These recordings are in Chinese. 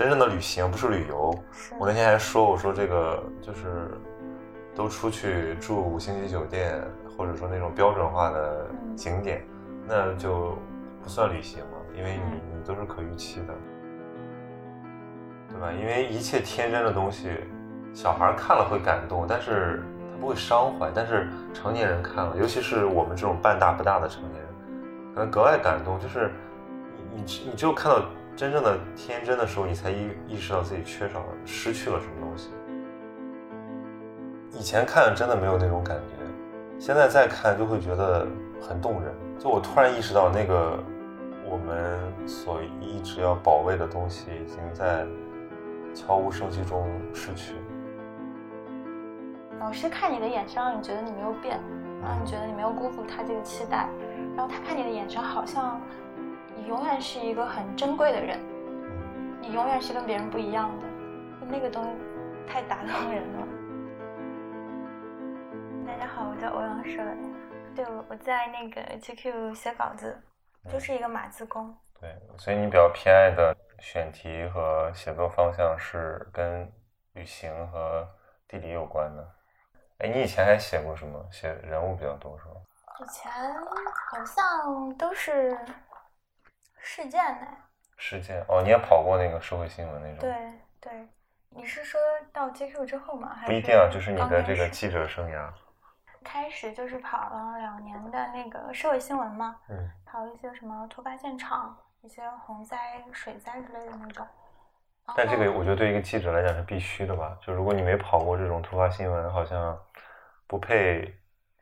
真正的旅行不是旅游。我那天还说，我说这个就是都出去住五星级酒店，或者说那种标准化的景点，那就不算旅行了，因为你你都是可预期的，对吧？因为一切天真的东西，小孩看了会感动，但是他不会伤怀，但是成年人看了，尤其是我们这种半大不大的成年人，可能格外感动，就是你你你只有看到。真正的天真的时候，你才意意识到自己缺少了、失去了什么东西。以前看真的没有那种感觉，现在再看就会觉得很动人。就我突然意识到，那个我们所一直要保卫的东西，已经在悄无声息中失去。老师看你的眼神，让你觉得你没有变，让你觉得你没有辜负他这个期待。然后他看你的眼神，好像。你永远是一个很珍贵的人，你永远是跟别人不一样的，那个东西太打动人了。大家好，我叫欧阳顺，对，我我在那个 GQ 写稿子，就是一个码字工。对，所以你比较偏爱的选题和写作方向是跟旅行和地理有关的。哎，你以前还写过什么？写人物比较多是吗？以前好像都是。事件呢？事件哦，你也跑过那个社会新闻那种？对对，你是说到 GQ 之后吗？不一定啊，就是你的这个记者生涯。开始就是跑了两年的那个社会新闻嘛，嗯，跑一些什么突发现场、一些洪灾、水灾之类的那种。但这个我觉得对一个记者来讲是必须的吧？就如果你没跑过这种突发新闻，好像不配。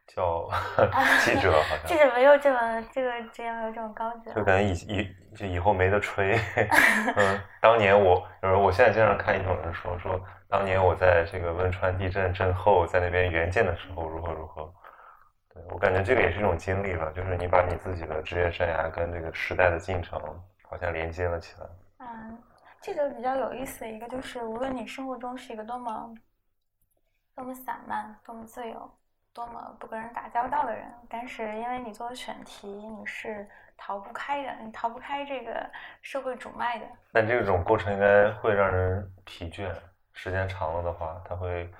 叫 记者，好像记者没有这么这个职业没有这么高级，就感觉以以就以后没得吹。嗯，当年我，有人我现在经常看一种人说说，当年我在这个汶川地震震后，在那边援建的时候如何如何。对我感觉这个也是一种经历吧，就是你把你自己的职业生涯跟这个时代的进程好像连接了起来。嗯，记者比较有意思的一个就是，无论你生活中是一个多么多么散漫，多么自由。多么不跟人打交道的人，但是因为你做选题，你是逃不开的，你逃不开这个社会主脉的。但这种过程应该会让人疲倦，时间长了的话，他会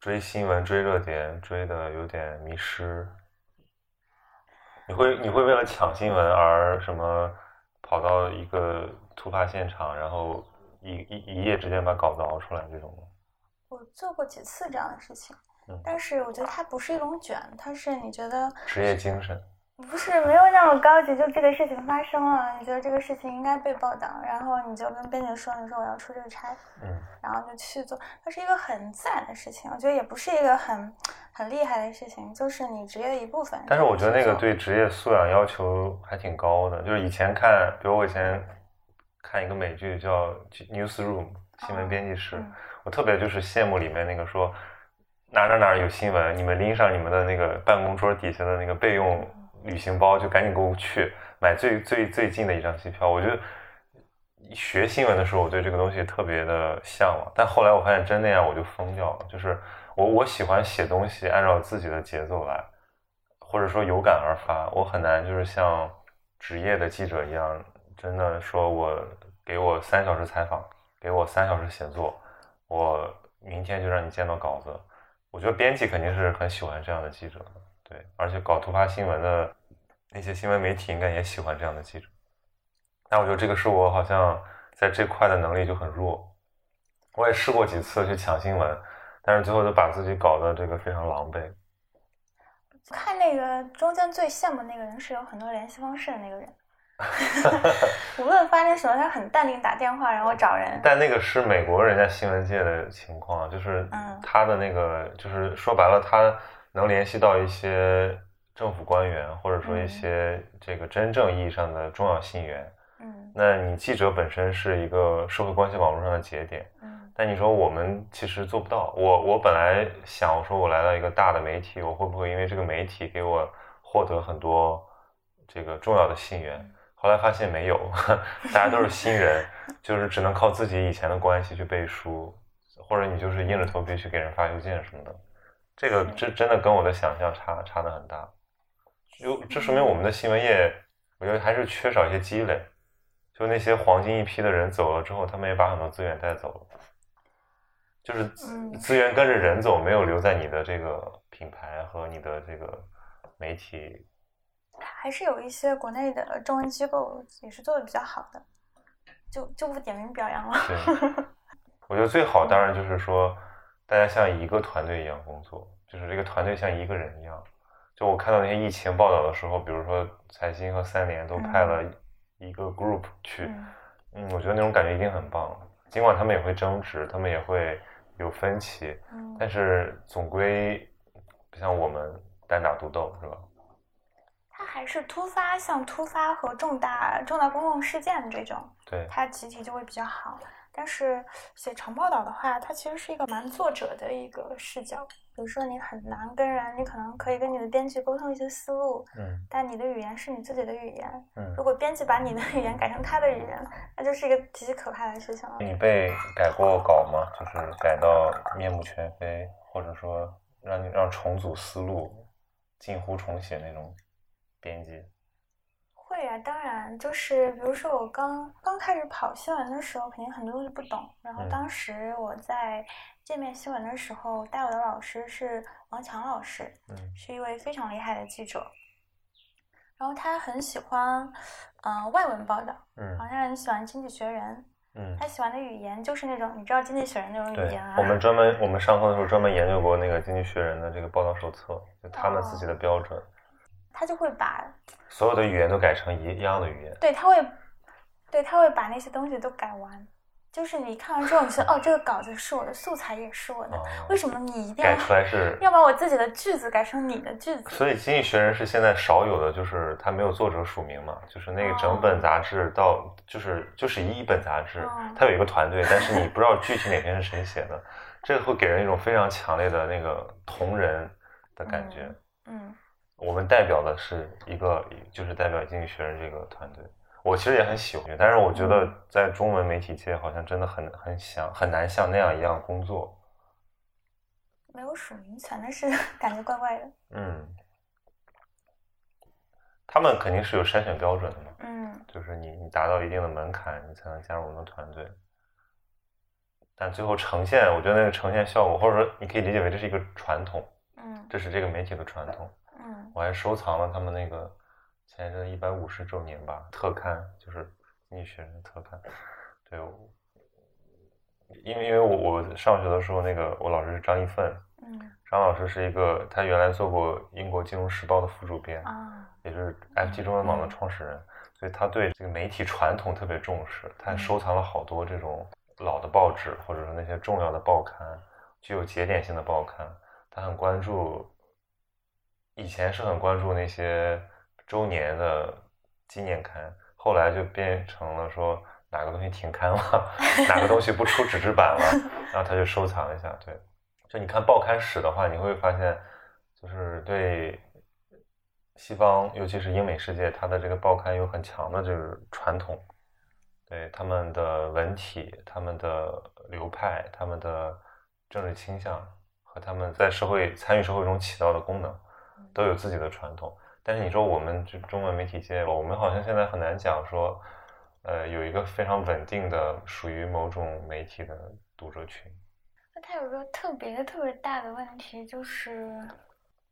追新闻、追热点，追的有点迷失。你会你会为了抢新闻而什么跑到一个突发现场，然后一一一夜之间把稿子熬出来这种吗？我做过几次这样的事情。但是我觉得它不是一种卷，它是你觉得职业精神，不是没有那么高级。就这个事情发生了，你觉得这个事情应该被报道，然后你就跟编辑说，你说我要出这个差，嗯，然后就去做。它是一个很自然的事情，我觉得也不是一个很很厉害的事情，就是你职业的一部分。但是我觉得那个对职业素养要求还挺高的。就是以前看，比如我以前看一个美剧叫《Newsroom》新闻编辑室，我特别就是羡慕里面那个说。哪哪哪有新闻，你们拎上你们的那个办公桌底下的那个备用旅行包，就赶紧给我去买最最最近的一张机票。我觉得学新闻的时候，我对这个东西特别的向往，但后来我发现真那样我就疯掉了。就是我我喜欢写东西，按照自己的节奏来，或者说有感而发。我很难就是像职业的记者一样，真的说我给我三小时采访，给我三小时写作，我明天就让你见到稿子。我觉得编辑肯定是很喜欢这样的记者的，对，而且搞突发新闻的那些新闻媒体应该也喜欢这样的记者。但我觉得这个是我好像在这块的能力就很弱。我也试过几次去抢新闻，但是最后就把自己搞得这个非常狼狈。看那个中间最羡慕那个人是有很多联系方式的那个人。无论发生什么，他很淡定打电话，然后找人。但那个是美国人家新闻界的情况，就是他的那个，就是说白了，他能联系到一些政府官员，或者说一些这个真正意义上的重要信源。嗯，那你记者本身是一个社会关系网络上的节点。嗯，但你说我们其实做不到。我我本来想我说，我来到一个大的媒体，我会不会因为这个媒体给我获得很多这个重要的信源？后来发现没有，大家都是新人，就是只能靠自己以前的关系去背书，或者你就是硬着头皮去给人发邮件什么的。这个这真的跟我的想象差差的很大。就这说明我们的新闻业，我觉得还是缺少一些积累。就那些黄金一批的人走了之后，他们也把很多资源带走了，就是资源跟着人走，没有留在你的这个品牌和你的这个媒体。还是有一些国内的中文机构也是做的比较好的，就就不点名表扬了。对，我觉得最好当然就是说，大家像一个团队一样工作，就是这个团队像一个人一样。就我看到那些疫情报道的时候，比如说财新和三联都派了一个 group 去，嗯，我觉得那种感觉一定很棒。尽管他们也会争执，他们也会有分歧，嗯，但是总归不像我们单打独斗，是吧？它还是突发，像突发和重大重大公共事件这种，对，它集体就会比较好。但是写长报道的话，它其实是一个蛮作者的一个视角。比如说，你很难跟人，你可能可以跟你的编辑沟通一些思路，嗯，但你的语言是你自己的语言，嗯，如果编辑把你的语言改成他的语言，那就是一个极其可怕的事情了。你被改过稿吗？就是改到面目全非，或者说让你让重组思路、近乎重写那种编辑？会啊，当然，就是比如说我刚刚开始跑新闻的时候，肯定很多东西不懂，然后当时我在。界面新闻的时候，带我的老师是王强老师，嗯，是一位非常厉害的记者。然后他很喜欢，嗯，外文报道，嗯，好像很喜欢《经济学人》，嗯，他喜欢的语言就是那种你知道《经济学人》那种语言啊。我们专门我们上课的时候专门研究过那个《经济学人》的这个报道手册，就他们自己的标准。他就会把所有的语言都改成一样的语言。对，他会，对，他会把那些东西都改完。就是你看完之后，你说哦，这个稿子是我的，素材也是我的，为什么你一定要改出来是？要把我自己的句子改成你的句子？所以《经济学人》是现在少有的，就是它没有作者署名嘛，就是那个整本杂志到就是就是一本杂志，它有一个团队，但是你不知道具体哪篇是谁写的，这个会给人一种非常强烈的那个同人的感觉。嗯，我们代表的是一个，就是代表《经济学人》这个团队。我其实也很喜欢，但是我觉得在中文媒体界好像真的很很想很难像那样一样工作，没有署名权的是 感觉怪怪的。嗯，他们肯定是有筛选标准的嘛。嗯，就是你你达到一定的门槛，你才能加入我们的团队。但最后呈现，我觉得那个呈现效果，或者说你可以理解为这是一个传统。嗯，这是这个媒体的传统。嗯，我还收藏了他们那个。前一阵一百五十周年吧，特刊就是《经济学人》的特刊。对，因为因为我我上学的时候，那个我老师是张一奋，嗯，张老师是一个，他原来做过英国《金融时报》的副主编，啊，也是 FT 中文网的创始人，所以他对这个媒体传统特别重视，他收藏了好多这种老的报纸，或者说那些重要的报刊，具有节点性的报刊，他很关注，以前是很关注那些。周年的纪念刊，后来就变成了说哪个东西停刊了，哪个东西不出纸质版了，然后他就收藏一下。对，就你看报刊史的话，你会发现，就是对西方，尤其是英美世界，它的这个报刊有很强的这个传统，对他们的文体、他们的流派、他们的政治倾向和他们在社会参与社会中起到的功能，都有自己的传统。但是你说我们这中文媒体界，我们好像现在很难讲说，呃，有一个非常稳定的属于某种媒体的读者群。那它有个特别特别大的问题，就是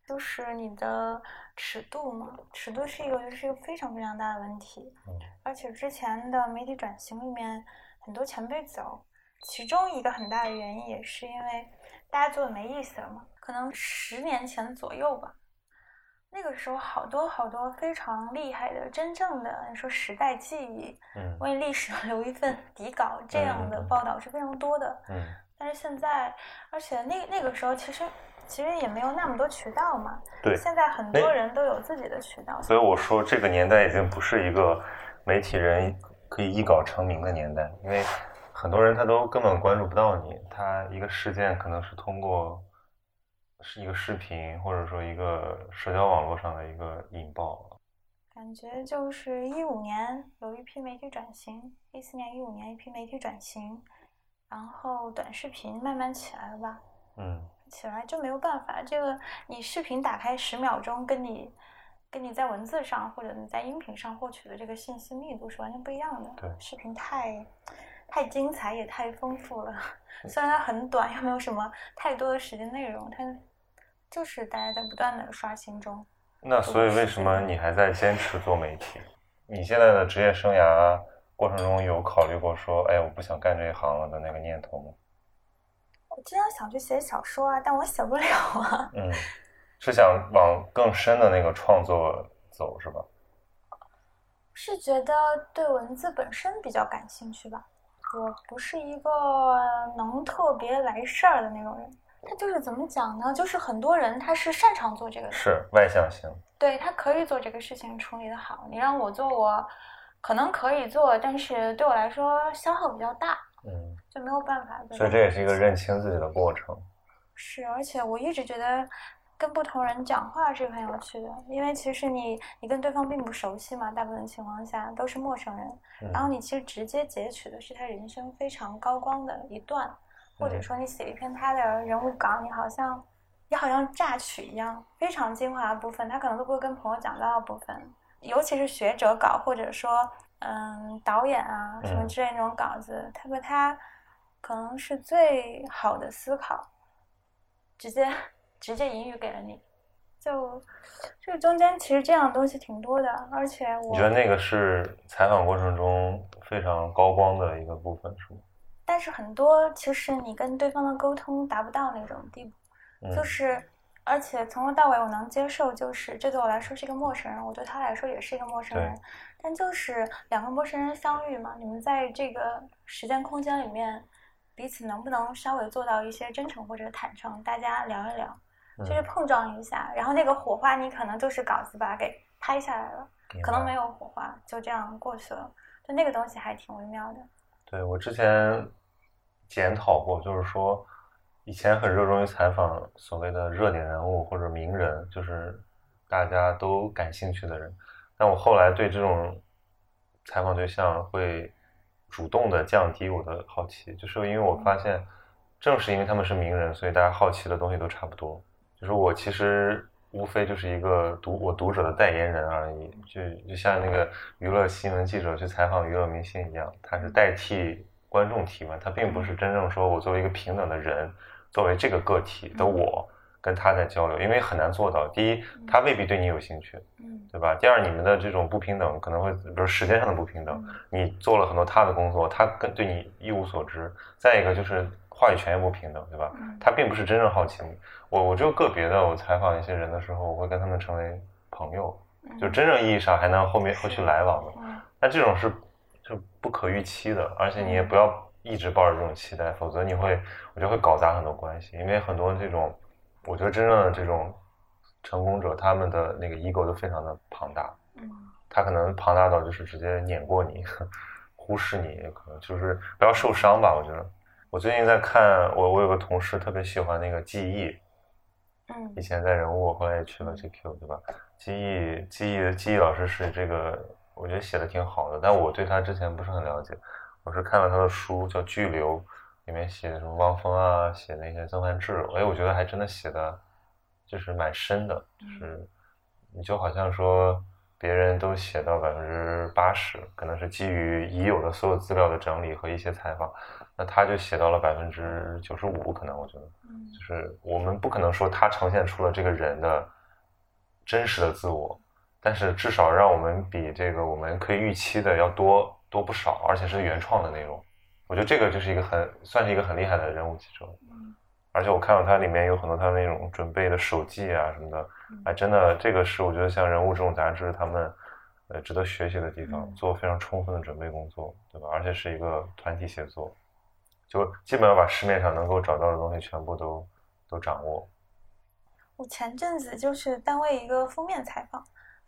就是你的尺度嘛，尺度是一个是一个非常非常大的问题。嗯。而且之前的媒体转型里面，很多前辈走，其中一个很大的原因也是因为大家做的没意思了嘛，可能十年前左右吧。那个时候，好多好多非常厉害的、真正的说时代记忆，嗯，为历史留一份 底稿，这样的报道是非常多的。嗯，但是现在，而且那那个时候其实其实也没有那么多渠道嘛。对，现在很多人都有自己的渠道。所以我说，这个年代已经不是一个媒体人可以一稿成名的年代，因为很多人他都根本关注不到你，他一个事件可能是通过。是一个视频，或者说一个社交网络上的一个引爆。感觉就是一五年有一批媒体转型，一四年、一五年一批媒体转型，然后短视频慢慢起来了吧？嗯，起来就没有办法。这个你视频打开十秒钟，跟你跟你在文字上或者你在音频上获取的这个信息密度是完全不一样的。对，视频太太精彩也太丰富了，虽然它很短，又没有什么太多的时间内容，它就是大家在不断的刷新中。那所以为什么你还在坚持做媒体？你现在的职业生涯过程中有考虑过说，哎，我不想干这一行了的那个念头吗？我经常想去写小说啊，但我写不了啊。嗯，是想往更深的那个创作走是吧？是觉得对文字本身比较感兴趣吧。我不是一个能特别来事儿的那种人。他就是怎么讲呢？就是很多人他是擅长做这个，是外向型。对他可以做这个事情处理的好。你让我做，我可能可以做，但是对我来说消耗比较大。嗯。就没有办法，所以这也是一个认清自己的过程。是，而且我一直觉得跟不同人讲话是很有趣的，因为其实你你跟对方并不熟悉嘛，大部分情况下都是陌生人，然后你其实直接截取的是他人生非常高光的一段，或者说你写一篇他的人物稿，你好像你好像榨取一样，非常精华的部分，他可能都不会跟朋友讲到的部分，尤其是学者稿或者说嗯导演啊什么之类那种稿子，他说他。可能是最好的思考，直接直接引语给了你，就这个中间其实这样的东西挺多的，而且我觉得那个是采访过程中非常高光的一个部分，是吗？但是很多其实你跟对方的沟通达不到那种地步，就是而且从头到尾我能接受，就是这对我来说是一个陌生人，我对他来说也是一个陌生人，但就是两个陌生人相遇嘛，你们在这个时间空间里面。彼此能不能稍微做到一些真诚或者坦诚？大家聊一聊，就是碰撞一下，然后那个火花你可能就是稿子把它给拍下来了，可能没有火花，就这样过去了。就那个东西还挺微妙的。对我之前检讨过，就是说以前很热衷于采访所谓的热点人物或者名人，就是大家都感兴趣的人，但我后来对这种采访对象会。主动的降低我的好奇，就是因为我发现，正是因为他们是名人，所以大家好奇的东西都差不多。就是我其实无非就是一个读我读者的代言人而已，就就像那个娱乐新闻记者去采访娱乐明星一样，他是代替观众提问，他并不是真正说我作为一个平等的人，作为这个个体的我。跟他在交流，因为很难做到。第一，他未必对你有兴趣，嗯，对吧？第二，你们的这种不平等可能会，比如时间上的不平等，你做了很多他的工作，他跟对你一无所知。再一个就是话语权也不平等，对吧？他并不是真正好奇你。我我就个别的，我采访一些人的时候，我会跟他们成为朋友，就真正意义上还能后面后续来往的。那这种是就不可预期的，而且你也不要一直抱着这种期待，否则你会我觉得会搞砸很多关系，因为很多这种。我觉得真正的这种成功者，他们的那个 ego 都非常的庞大。嗯，他可能庞大到就是直接碾过你，忽视你，可能就是不要受伤吧。我觉得，我最近在看，我我有个同事特别喜欢那个记忆。嗯，以前在人物，后来也去了 GQ，对吧？记忆，记忆，记忆老师是这个，我觉得写的挺好的，但我对他之前不是很了解。我是看了他的书，叫《巨流》。里面写的什么汪峰啊，写那些曾梵志，哎，我觉得还真的写的，就是蛮深的，就是你就好像说别人都写到百分之八十，可能是基于已有的所有资料的整理和一些采访，那他就写到了百分之九十五，可能我觉得，就是我们不可能说他呈现出了这个人的真实的自我，但是至少让我们比这个我们可以预期的要多多不少，而且是原创的内容。我觉得这个就是一个很算是一个很厉害的人物记者，而且我看到他里面有很多他那种准备的手记啊什么的，哎，真的这个是我觉得像人物这种杂志他们呃值得学习的地方，做非常充分的准备工作，对吧？而且是一个团体写作，就基本上把市面上能够找到的东西全部都都掌握。我前阵子就是单位一个封面采访，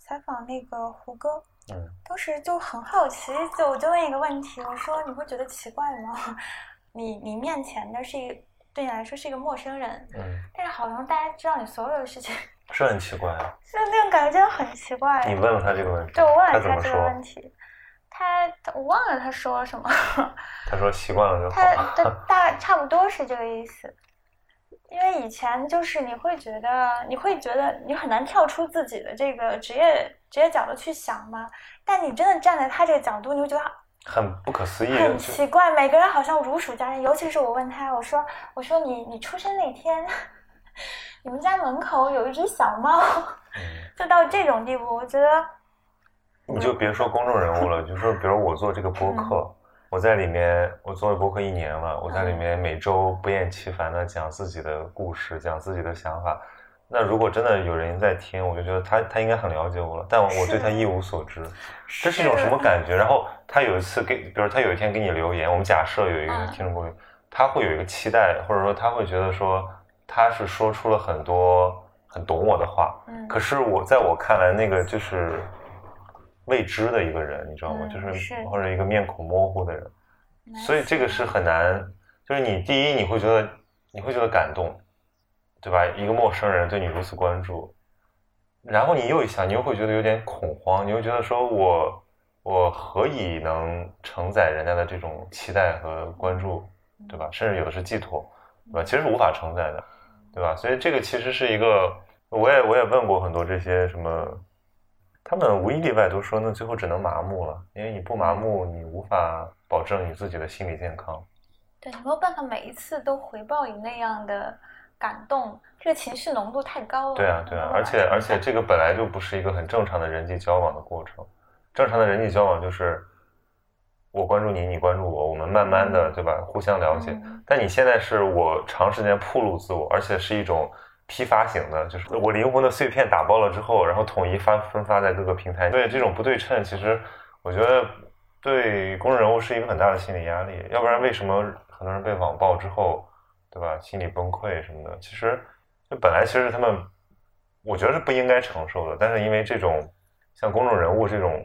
采访那个胡歌。嗯，当时就很好奇，就我就问一个问题，我说你会觉得奇怪吗？你你面前的是一个对你来说是一个陌生人，嗯，但是好像大家知道你所有的事情，是很奇怪啊，就那种感觉真的很奇怪。你问了他这个问题，对我问了他这个问题，他我忘了他说什么，他说习惯了就好。他大差不多是这个意思，因为以前就是你会觉得，你会觉得你很难跳出自己的这个职业职业角度去想嘛。但你真的站在他这个角度，你会觉得很不可思议，很奇怪。每个人好像如数家珍，尤其是我问他，我说我说你你出生那天，你们家门口有一只小猫，就到这种地步，我觉得。你就别说公众人物了，就说比如我做这个播客。我在里面，我做了博客一年了。我在里面每周不厌其烦的讲自己的故事，讲自己的想法。那如果真的有人在听，我就觉得他他应该很了解我了，但我对他一无所知，这是一种什么感觉？然后他有一次给，比如他有一天给你留言，我们假设有一个听众朋友，他会有一个期待，或者说他会觉得说他是说出了很多很懂我的话。嗯。可是我在我看来，那个就是。未知的一个人，你知道吗？就是或者一个面孔模糊的人，所以这个是很难。就是你第一，你会觉得你会觉得感动，对吧？一个陌生人对你如此关注，然后你又一想，你又会觉得有点恐慌，你又觉得说我我何以能承载人家的这种期待和关注，对吧？甚至有的是寄托，对吧？其实是无法承载的，对吧？所以这个其实是一个，我也我也问过很多这些什么。他们无一例外都说，那最后只能麻木了，因为你不麻木，你无法保证你自己的心理健康。对，你没有办法每一次都回报你那样的感动，这个情绪浓度太高了。对啊，对啊，而且而且这个本来就不是一个很正常的人际交往的过程。正常的人际交往就是我关注你，你关注我，我们慢慢的，对吧？互相了解。但你现在是我长时间暴露自我，而且是一种。批发型的，就是我灵魂的碎片打包了之后，然后统一发分发在各个平台。对这种不对称，其实我觉得对公众人物是一个很大的心理压力。要不然为什么很多人被网暴之后，对吧，心理崩溃什么的？其实就本来其实他们，我觉得是不应该承受的。但是因为这种像公众人物这种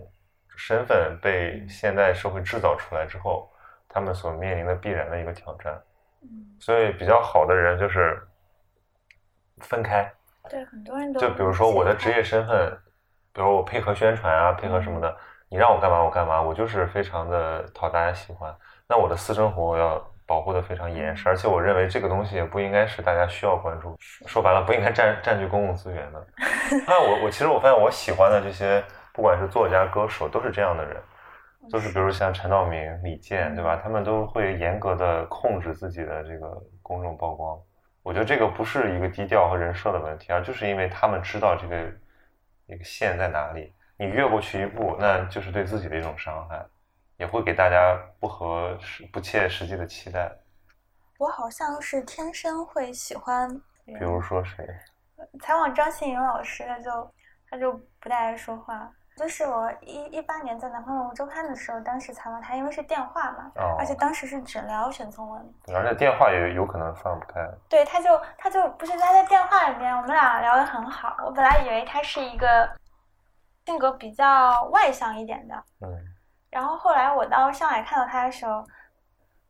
身份被现代社会制造出来之后，他们所面临的必然的一个挑战。所以比较好的人就是。分开，对很多人都就比如说我的职业身份，比如我配合宣传啊，配合什么的，你让我干嘛我干嘛，我就是非常的讨大家喜欢。那我的私生活我要保护的非常严实，而且我认为这个东西也不应该是大家需要关注，说白了不应该占占据公共资源的。那我我其实我发现我喜欢的这些，不管是作家、歌手，都是这样的人，都是比如像陈道明、李健，对吧？他们都会严格的控制自己的这个公众曝光。我觉得这个不是一个低调和人设的问题，而就是因为他们知道这个一个线在哪里，你越过去一步，那就是对自己的一种伤害，也会给大家不合适、不切实际的期待。我好像是天生会喜欢，比如说谁？采访张馨予老师，他就他就不太爱说话。就是我一一八年在南方人物周刊的时候，当时采访他，因为是电话嘛，而且当时是只聊沈从文，而且电话也有可能放不开。对，他就他就不是他在电话里面，我们俩聊得很好。我本来以为他是一个性格比较外向一点的，嗯，然后后来我到上海看到他的时候，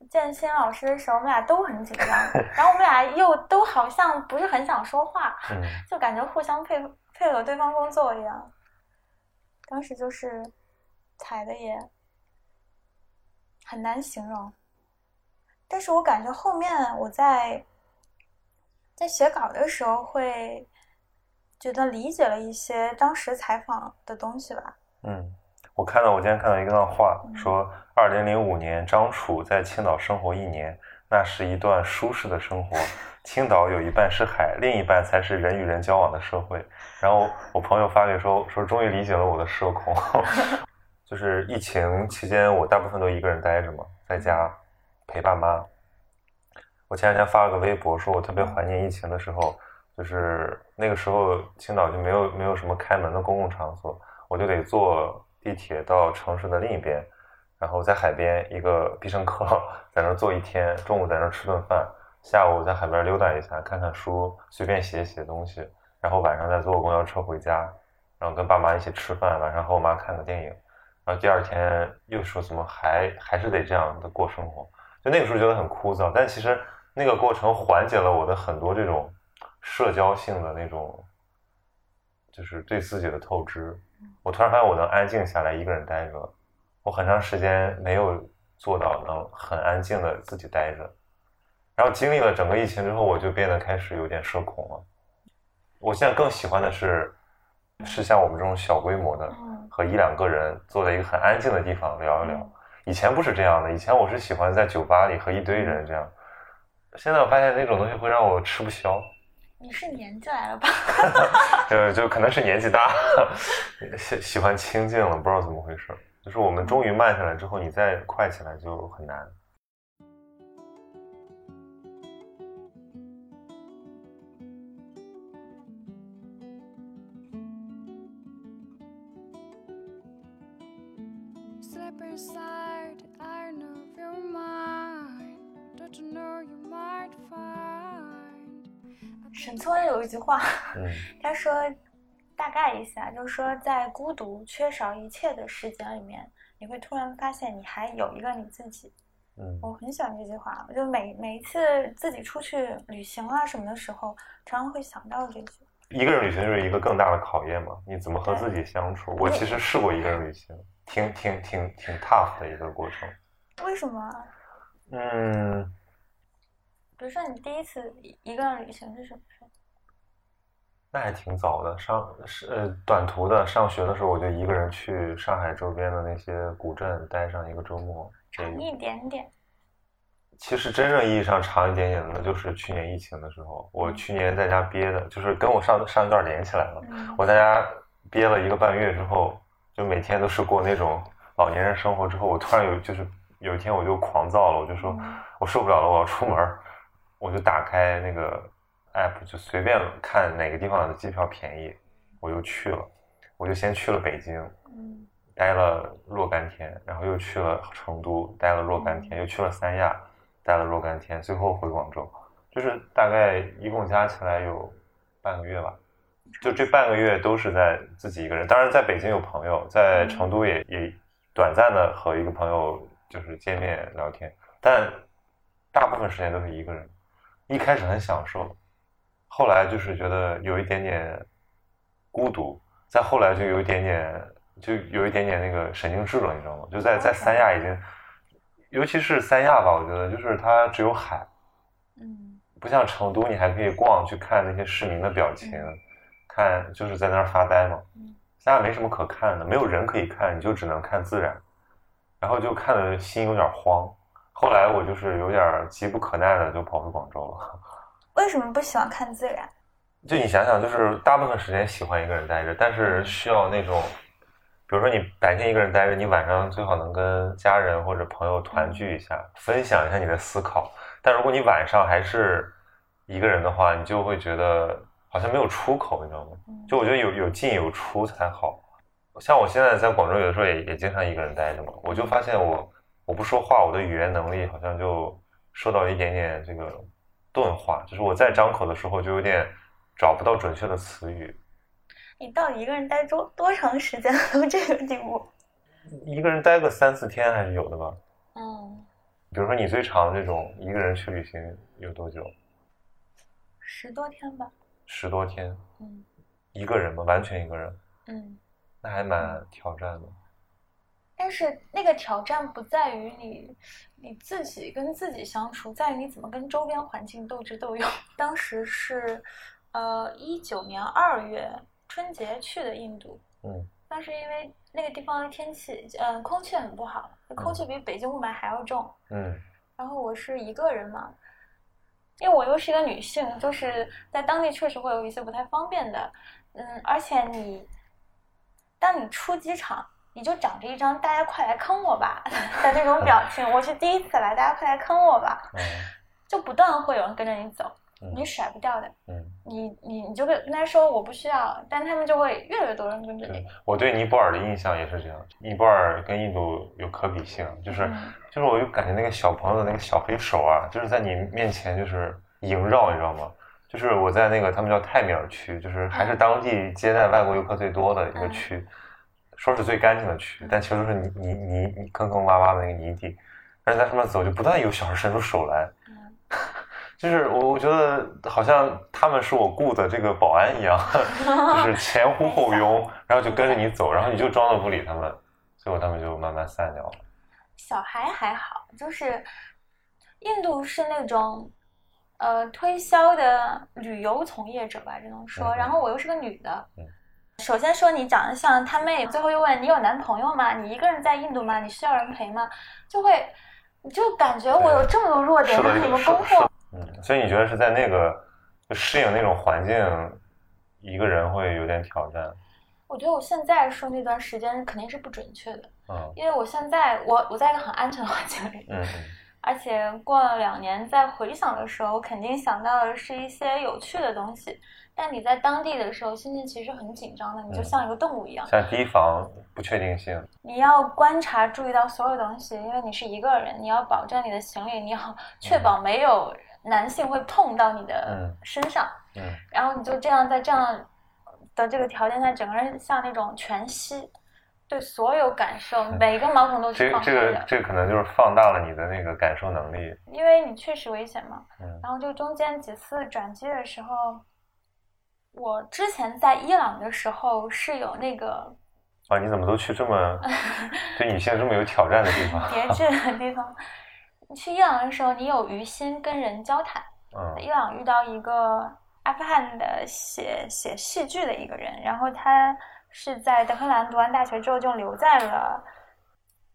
见新老师的时候，我们俩都很紧张，然后我们俩又都好像不是很想说话，就感觉互相配配合对方工作一样。当时就是踩的也很难形容，但是我感觉后面我在在写稿的时候会觉得理解了一些当时采访的东西吧。嗯，我看到我今天看到一段话，说二零零五年张楚在青岛生活一年，那是一段舒适的生活。青岛有一半是海，另一半才是人与人交往的社会。然后我朋友发给说说，终于理解了我的社恐。就是疫情期间，我大部分都一个人待着嘛，在家陪爸妈。我前两天发了个微博，说我特别怀念疫情的时候，就是那个时候青岛就没有没有什么开门的公共场所，我就得坐地铁到城市的另一边，然后在海边一个必胜客在那坐一天，中午在那吃顿饭。下午在海边溜达一下，看看书，随便写写东西，然后晚上再坐公交车回家，然后跟爸妈一起吃饭，晚上和我妈看个电影，然后第二天又说怎么还还是得这样的过生活，就那个时候觉得很枯燥，但其实那个过程缓解了我的很多这种社交性的那种，就是对自己的透支。我突然发现我能安静下来一个人待着，我很长时间没有做到能很安静的自己待着。然后经历了整个疫情之后，我就变得开始有点社恐了。我现在更喜欢的是，是像我们这种小规模的，和一两个人坐在一个很安静的地方聊一聊。以前不是这样的，以前我是喜欢在酒吧里和一堆人这样。现在我发现那种东西会让我吃不消。你是年纪来了吧？呃，就可能是年纪大，喜喜欢清静了，不知道怎么回事。就是我们终于慢下来之后，你再快起来就很难。沈从有一句话，他说，大概一下，就是说，在孤独、缺少一切的时间里面，你会突然发现你还有一个你自己。嗯，我很喜欢这句话，我就每每一次自己出去旅行啊什么的时候，常常会想到这句。一个人旅行就是一个更大的考验嘛，你怎么和自己相处？我其实试过一个人旅行，挺挺挺挺 tough 的一个过程。为什么？嗯。比如说，你第一次一个人旅行是什么时候？那还挺早的，上是呃短途的。上学的时候，我就一个人去上海周边的那些古镇待上一个周末。长一点点。其实真正意义上长一点点的，就是去年疫情的时候。我去年在家憋的，就是跟我上上一段连起来了。我在家憋了一个半月之后，就每天都是过那种老年人生活。之后，我突然有就是有一天我就狂躁了，我就说我受不了了，我要出门。我就打开那个 app，就随便看哪个地方的机票便宜，我就去了。我就先去了北京，待了若干天，然后又去了成都，待了若干天，又去了三亚，待了若干天，最后回广州，就是大概一共加起来有半个月吧。就这半个月都是在自己一个人，当然在北京有朋友，在成都也也短暂的和一个朋友就是见面聊天，但大部分时间都是一个人。一开始很享受，后来就是觉得有一点点孤独，再后来就有一点点，就有一点点那个神经质了，你知道吗？就在在三亚已经，尤其是三亚吧，我觉得就是它只有海，嗯，不像成都，你还可以逛去看那些市民的表情，看就是在那儿发呆嘛。三亚没什么可看的，没有人可以看，你就只能看自然，然后就看的心有点慌。后来我就是有点急不可耐的就跑回广州了。为什么不喜欢看自然？就你想想，就是大部分时间喜欢一个人待着，但是需要那种，比如说你白天一个人待着，你晚上最好能跟家人或者朋友团聚一下，分享一下你的思考。但如果你晚上还是一个人的话，你就会觉得好像没有出口，你知道吗？就我觉得有有进有出才好。像我现在在广州，有的时候也也经常一个人待着嘛，我就发现我。我不说话，我的语言能力好像就受到一点点这个钝化，就是我在张口的时候就有点找不到准确的词语。你到底一个人待多多长时间到 这个地步？一个人待个三四天还是有的吧。嗯。比如说你最长这种一个人去旅行有多久？十多天吧。十多天。嗯。一个人吗？完全一个人。嗯。那还蛮挑战的。但是那个挑战不在于你你自己跟自己相处，在于你怎么跟周边环境斗智斗勇。当时是，呃，一九年二月春节去的印度，嗯，但是因为那个地方的天气，嗯，空气很不好，空气比北京雾霾还要重，嗯，然后我是一个人嘛，因为我又是一个女性，就是在当地确实会有一些不太方便的，嗯，而且你当你出机场。你就长着一张“大家快来坑我吧” 的那种表情。我是第一次来，大家快来坑我吧，就不断会有人跟着你走，你甩不掉的。嗯，你你你就跟跟他说我不需要，但他们就会越来越多人跟着你。我对尼泊尔的印象也是这样，尼泊尔跟印度有可比性，就是就是我就感觉那个小朋友的那个小黑手啊，就是在你面前就是萦绕，你知道吗？就是我在那个他们叫泰米尔区，就是还是当地接待外国游客最多的一个区。说是最干净的区，但其实是泥泥泥泥坑坑洼洼的那个泥地，但是在上面走就不断有小孩伸出手来，就是我我觉得好像他们是我雇的这个保安一样，就是前呼后拥，然后就跟着你走，然后你就装作不理他们，最后他们就慢慢散掉了。小孩还好，就是印度是那种呃推销的旅游从业者吧，只能说。嗯然后我又是个女的嗯，首先说你长得像他妹，最后又问你有男朋友吗？你一个人在印度吗？你需要人陪吗？就会，你就感觉我有这么多弱点，是的，让你们是攻破。嗯，所以你觉得是在那个就适应那种环境，一个人会有点挑战？我觉得我现在说那段时间肯定是不准确的，嗯因为我现在我我在一个很安全的环境里，嗯而且过了两年再回想的时候，我肯定想到的是一些有趣的东西。但你在当地的时候，心情其实很紧张的，你就嗯像一个动物一样，像提防不确定性。你要观察、注意到所有东西，因为你是一个人，你要保证你的行李，你要确保没有男性会碰到你的嗯身上，嗯然后你就这样在这样的这个条件下，整个人像那种全息，对所有感受，每个毛孔都这个这是放开的，个这个可能就是放大了你的那个感受能力。因为你确实危险嘛。嗯然后就中间几次转机的时候，我之前在伊朗的时候是有那个啊，你怎么都去这么 对女性这么有挑战的地方？别致的地方。你去伊朗的时候，你有余心跟人交谈。嗯伊朗遇到一个阿富汗的写写戏剧的一个人，然后他是在德黑兰读完大学之后就留在了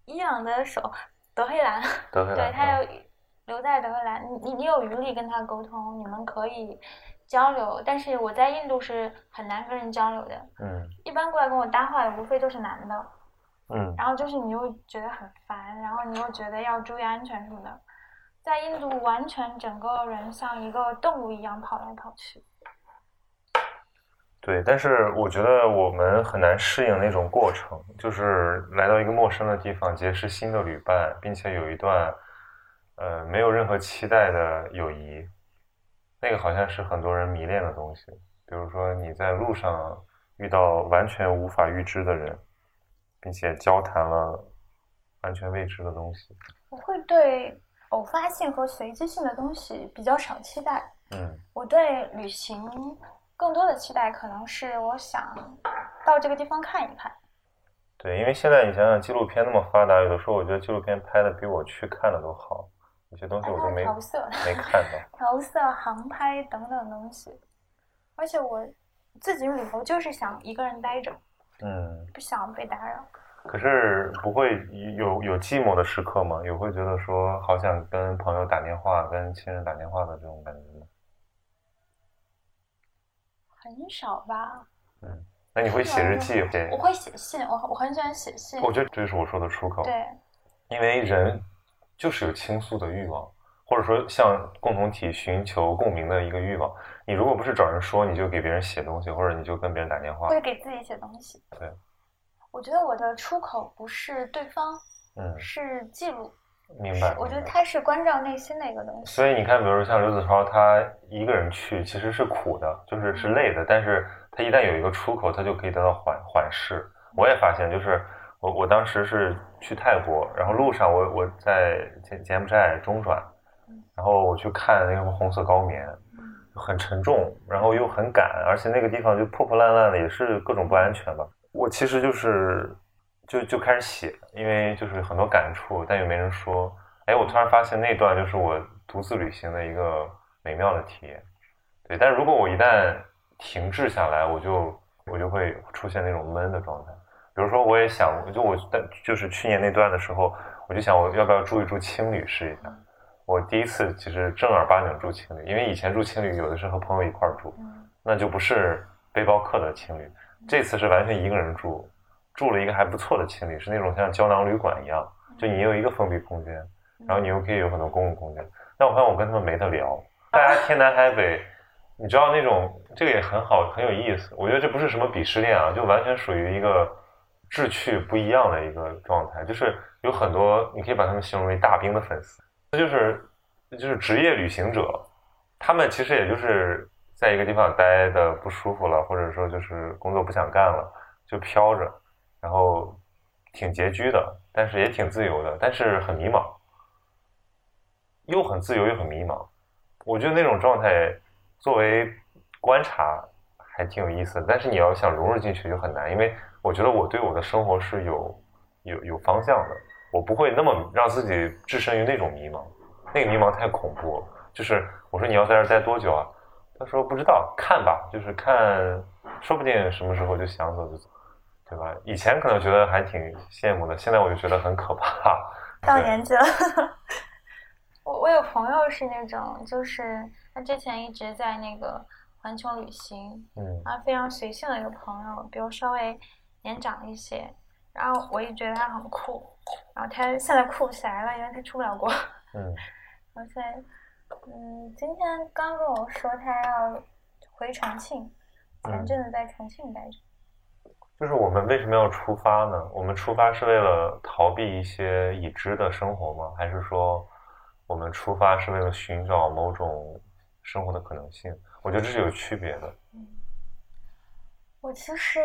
伊朗的首德黑兰，德黑兰。对他有留在德黑兰，你你你有余力跟他沟通，你们可以交流。但是我在印度是很难跟人交流的，嗯一般过来跟我搭话的无非都是男的，嗯然后就是你又觉得很烦，然后你又觉得要注意安全什么的。在印度，完全整个人像一个动物一样跑来跑去。对，但是我觉得我们很难适应那种过程，就是来到一个陌生的地方，结识新的旅伴，并且有一段呃没有任何期待的友谊，那个好像是很多人迷恋的东西。比如说你在路上遇到完全无法预知的人，并且交谈了完全未知的东西。我会对偶发性和随机性的东西比较少期待。嗯我对旅行更多的期待可能是我想到这个地方看一看。对，因为现在你想想纪录片那么发达，有的时候我觉得纪录片拍的比我去看的都好，有些东西我都没调色、没看到。调色、航拍等等东西，而且我自己旅游就是想一个人待着，嗯。不想被打扰。可是不会有有寂寞的时刻吗？有会觉得说好想跟朋友打电话、跟亲人打电话的这种感觉吗？很少吧。嗯那你会写日记？写我会写信，我我很喜欢写信。我觉得这就是我说的出口，对，因为人就是有倾诉的欲望，或者说向共同体寻求共鸣的一个欲望。你如果不是找人说，你就给别人写东西，或者你就跟别人打电话会。给自己写东西。对，我觉得我的出口不是对方，嗯，是记录。明白。我觉得明白它是关照内心的一个东西。所以你看，比如说像刘子超，他一个人去其实是苦的，就是是累的，但是他一旦有一个出口，他就可以得到缓缓释。我也发现，就是我我当时是去泰国，然后路上我我在柬柬埔寨中转，然后我去看那个红色高棉，很沉重，然后又很赶，而且那个地方就破破烂烂的，也是各种不安全吧。我其实就是就就开始写，因为就是很多感触，但又没人说。哎，我突然发现那段就是我独自旅行的一个美妙的体验。对，但如果我一旦停滞下来，我就我就会出现那种闷的状态。比如说，我也想，就我但就是去年那段的时候，我就想我要不要住一住青旅试一下。我第一次其实正儿八经住青旅，因为以前住青旅有的是和朋友一块儿住，嗯那就不是背包客的青旅。这次是完全一个人住，住了一个还不错的青旅，是那种像胶囊旅馆一样，就你有一个封闭空间，然后你又可以有很多公共空间。但我发现我跟他们没得聊，大家天南海北，你知道那种这个也很好，很有意思。我觉得这不是什么鄙视链啊，就完全属于一个志趣不一样的一个状态。就是有很多你可以把他们形容为大兵的粉丝，这就是就是职业旅行者，他们其实也就是在一个地方待的不舒服了，或者说就是工作不想干了，就飘着，然后挺拮据的，但是也挺自由的，但是很迷茫，又很自由又很迷茫。我觉得那种状态作为观察还挺有意思的，但是你要想融入进去就很难，因为我觉得我对我的生活是有有有方向的，我不会那么让自己置身于那种迷茫，那个迷茫太恐怖了。就是我说你要在这待多久啊？他说不知道，看吧，就是看，说不定什么时候就想走就走，对吧？以前可能觉得还挺羡慕的，现在我就觉得很可怕。到年纪了，我我有朋友是那种，就是他之前一直在那个环球旅行，嗯，啊，非常随性的一个朋友，比我稍微年长一些，然后我也觉得他很酷，然后他现在酷不起来了，因为他出不了国，嗯，而且。嗯，今天刚跟我说他要回重庆，前阵子在重庆待着。就是我们为什么要出发呢？我们出发是为了逃避一些已知的生活吗？还是说我们出发是为了寻找某种生活的可能性？我觉得这是有区别的。嗯，我其实。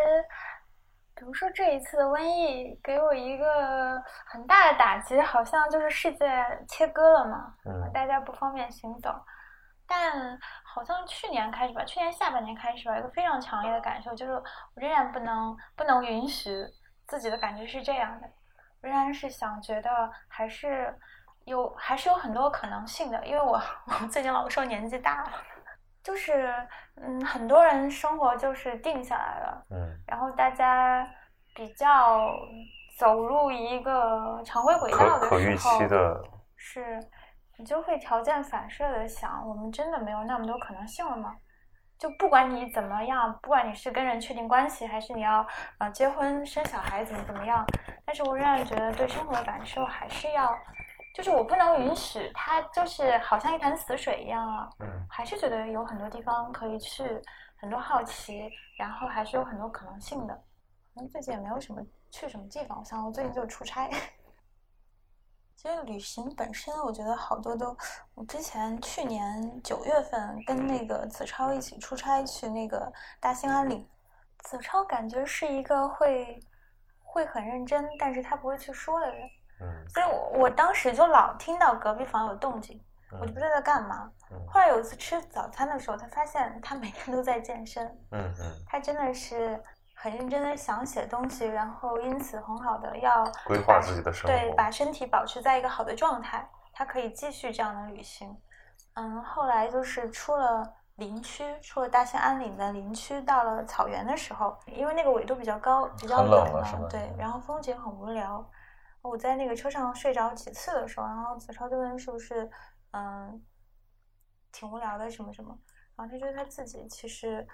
比如说这一次的瘟疫给我一个很大的打击，好像就是世界切割了嘛，嗯，大家不方便行走。但好像去年开始吧，去年下半年开始吧，一个非常强烈的感受就是，我仍然不能不能允许自己的感觉是这样的，仍然是想觉得还是有还是有很多可能性的，因为我 我最近老说年纪大了。就是，嗯，很多人生活就是定下来了，嗯，然后大家比较走入一个常规轨道的时候，可预期的，是，你就会条件反射的想，我们真的没有那么多可能性了吗？就不管你怎么样，不管你是跟人确定关系，还是你要呃结婚生小孩怎么怎么样，但是我仍然觉得对生活的感受还是要。就是我不能允许它，就是好像一潭死水一样啊。嗯，还是觉得有很多地方可以去，很多好奇，然后还是有很多可能性的。可能最近也没有什么去什么地方，像我最近就出差。其实旅行本身，我觉得好多都，我之前去年九月份跟那个子超一起出差去那个大兴安岭，子超感觉是一个会会很认真，但是他不会去说的人。所以，我我当时就老听到隔壁房有动静，我就不知道在干嘛。后来有一次吃早餐的时候，他发现他每天都在健身。嗯嗯，他真的是很认真的想写东西，然后因此很好的要规划自己的生活，对，把身体保持在一个好的状态，他可以继续这样的旅行。嗯，后来就是出了林区，出了大兴安岭的林区，到了草原的时候，因为那个纬度比较高，比较冷嘛，对，然后风景很无聊。我在那个车上睡着几次的时候，然后子超就问是不是嗯挺无聊的什么什么，然后他觉得他自己其实，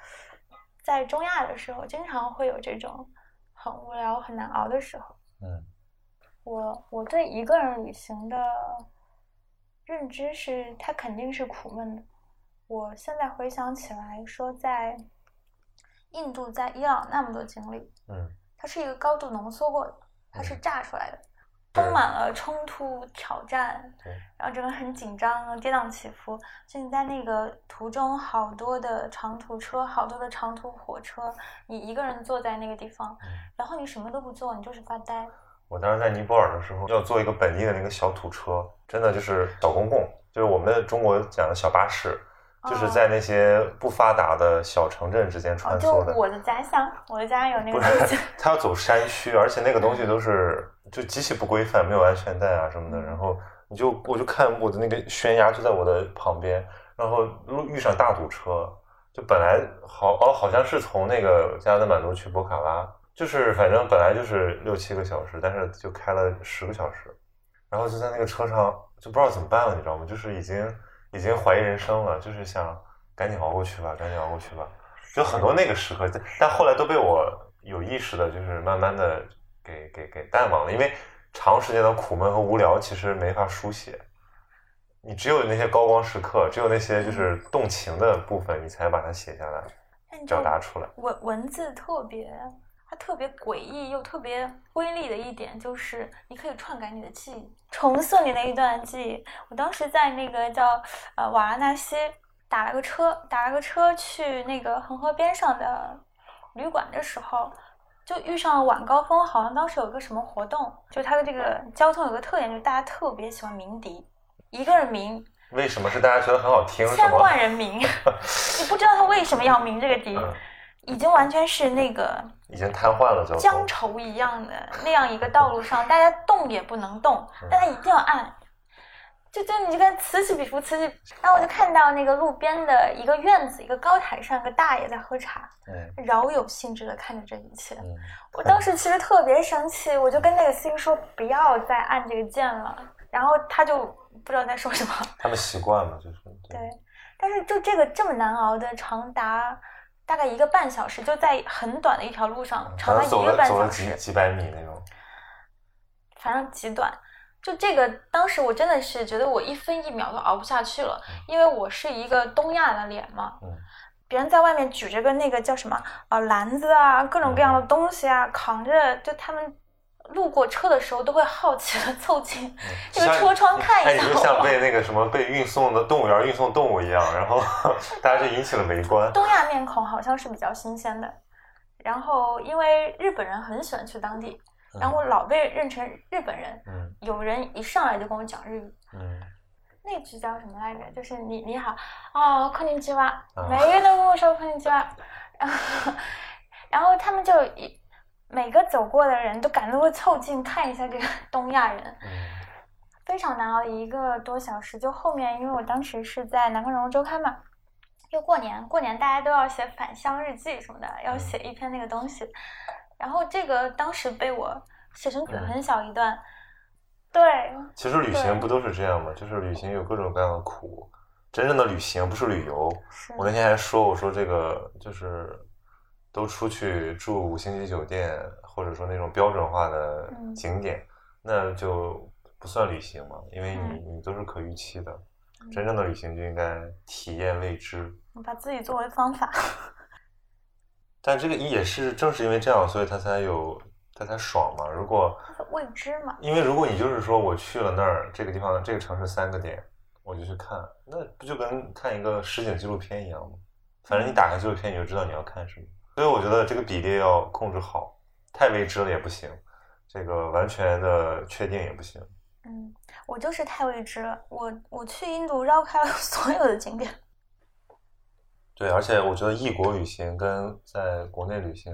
在中亚的时候经常会有这种很无聊很难熬的时候。嗯，我我对一个人旅行的认知是，他肯定是苦闷的。我现在回想起来，说在印度、在伊朗那么多经历，嗯，它是一个高度浓缩过的，它是炸出来的。充满了冲突、挑战，然后整个很紧张、跌宕起伏。就你在那个途中，好多的长途车，好多的长途火车，你一个人坐在那个地方，然后你什么都不做，你就是发呆。我当时在尼泊尔的时候，要坐一个本地的那个小土车，真的就是小公共，就是我们中国讲的小巴士。就是在那些不发达的小城镇之间穿梭的。就我的家乡，我的家有那个。他要走山区，而且那个东西都是就极其不规范，没有安全带啊什么的。然后你就我就看我的那个悬崖就在我的旁边，然后路遇上大堵车，就本来好哦，好像是从那个加德满都去博卡拉，就是反正本来就是六七个小时，但是就开了十个小时，然后就在那个车上就不知道怎么办了，你知道吗？就是已经。已经怀疑人生了，就是想赶紧熬过去吧，赶紧熬过去吧。就很多那个时刻，但后来都被我有意识的，就是慢慢的给给给淡忘了。因为长时间的苦闷和无聊，其实没法书写。你只有那些高光时刻，只有那些就是动情的部分，你才把它写下来，表达出来。文文字特别。它特别诡异又特别瑰丽的一点就是，你可以篡改你的记忆，重塑你那一段记忆。我当时在那个叫呃瓦拉纳西打了个车，打了个车去那个恒河边上的旅馆的时候，就遇上了晚高峰，好像当时有个什么活动，就它的这个交通有个特点，就是大家特别喜欢鸣笛，一个人鸣。为什么是大家觉得很好听？千万人鸣，你不知道他为什么要鸣这个笛。已经完全是那个，已经瘫痪了，就江愁一样的那样一个道路上，大家动也不能动，大家一定要按，就就你就跟此起彼伏，此起。然后我就看到那个路边的一个院子，一个高台上，一个大爷在喝茶，嗯。饶有兴致的看着这一切。嗯，我当时 其实特别生气，我就跟那个司机说不要再按这个键了，然后他就不知道在说什么。他们习惯了，就是。对，但是就这个这么难熬的，长达大概一个半小时，就在很短的一条路上，长达一个半小走了几时，几百米那种。反正极短。就这个，当时我真的是觉得我一分一秒都熬不下去了，因为我是一个东亚的脸嘛，嗯别人在外面举着个那个叫什么啊篮子啊，各种各样的东西啊，扛着，就他们路过车的时候都会好奇的凑近这个像车窗看哎，一下你就像我。被那个什么被运送的动物园运送动物一样，然后大家就引起了围观。东亚面孔好像是比较新鲜的，然后因为日本人很喜欢去当地，然后我老被认成日本人。嗯有人一上来就跟我讲日语，嗯那句叫什么来着？就是你你好哦，こんにちは啊，每个人都跟我说こんにちは，然后然后他们就一 每个走过的人都赶都会凑近看一下这个东亚人，嗯。非常难熬一个多小时。就后面因为我当时是在南方人物周刊嘛，就过年过年大家都要写返乡日记什么的，要写一篇那个东西，然后这个当时被我写成嗯。很小一段，对，其实旅行不都是这样吗？就是旅行有各种各样的苦，真正的旅行不是旅游。我那天还说，我说这个就是都出去住五星级酒店，或者说那种标准化的嗯景点，那就不算旅行嘛，因为你嗯你都是可预期的。嗯真正的旅行就应该体验未知。我把自己作为方法，但这个也是正是因为这样，所以他才有他才爽嘛。如果未知嘛，因为如果你就是说我去了那儿这个地方这个城市三个点，我就去看，那不就跟看一个实景纪录片一样吗？反正你打开纪录片你就知道你要看什么。所以我觉得这个比例要控制好，太未知了也不行，这个完全的确定也不行。嗯，我就是太未知了。我我去印度绕开了所有的景点，对，而且我觉得异国旅行跟在国内旅行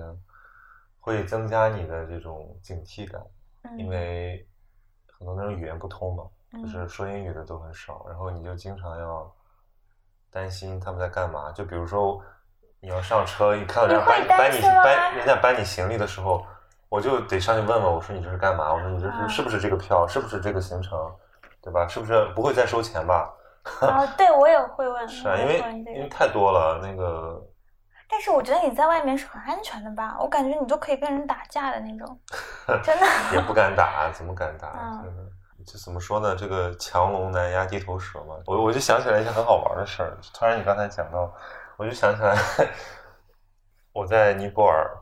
会增加你的这种警惕感，嗯、因为很多那种语言不通嘛，嗯就是说英语的都很少，然后你就经常要担心他们在干嘛。就比如说你要上车，一看到人家搬搬你搬人家搬你行李的时候，我就得上去问问，我说你这是干嘛？我说你这啊是是不是这个票？是不是这个行程？对吧？是不是不会再收钱吧？啊，对我也会问，是啊，因为。因为太多了，那个但是我觉得你在外面是很安全的吧？我感觉你都可以跟人打架的那种，真的。也不敢打，怎么敢打？这怎么说呢？这个强龙难压地头蛇嘛。我我就想起来一件很好玩的事儿，突然你刚才讲到，我就想起来，我在尼泊尔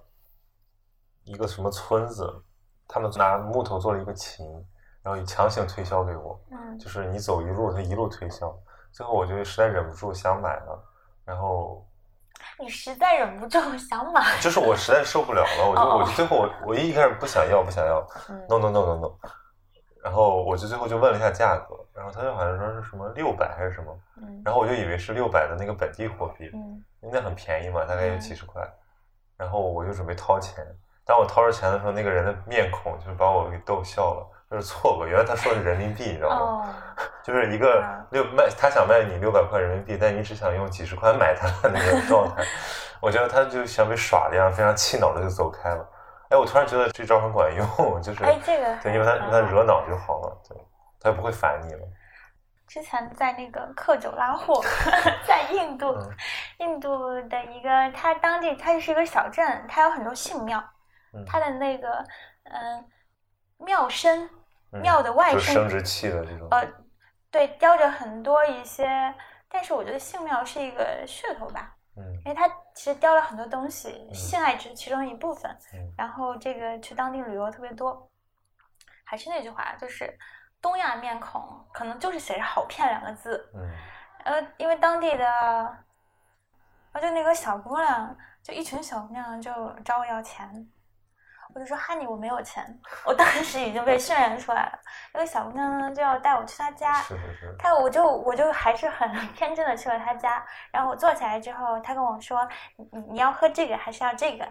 一个什么村子，他们拿木头做了一个琴，然后强行推销给我，嗯就是你走一路，他一路推销，最后我就实在忍不住想买了，然后你实在忍不住想买，就是我实在受不了了，我就哦我就最后我我一开始不想要不想要嗯，no no no no no，然后我就最后就问了一下价格，他就好像说是什么六百还是什么，嗯然后我就以为是六百的那个本地货币，嗯因为那很便宜嘛，大概有嗯几十块，然后我就准备掏钱，当我掏着钱的时候，那个人的面孔就是把我给逗笑了，就是错过，原来他说的是人民币，你知道吗？哦，就是一个嗯六卖，他想卖你六百块人民币，但你只想用几十块买他的那个状态，我觉得他就像被耍了一样，非常气恼的就走开了。哎，我突然觉得这招很管用，就是哎，这个对，因为他他惹恼就好了，对，他就不会烦你了。之前在那个克久拉霍，在印度，嗯印度的一个，它当地它是一个小镇，它有很多信庙，嗯它的那个嗯、庙身，嗯庙的外生殖器的这种，呃，对，雕着很多一些，但是我觉得性庙是一个噱头吧，嗯因为它其实雕了很多东西，嗯性爱只是其中一部分，嗯然后这个去当地旅游特别多。还是那句话，就是东亚面孔可能就是写着“好骗”两个字，嗯呃，因为当地的，啊，就那个小姑娘，就一群小姑娘就找我要钱，我就说哈尼我没有钱，我当时已经被渲染出来了。那个小姑娘呢就要带我去她家，是是是，她我就我就还是很 天真的去了她家，然后我坐起来之后，她跟我说你你你要喝这个还是要这个？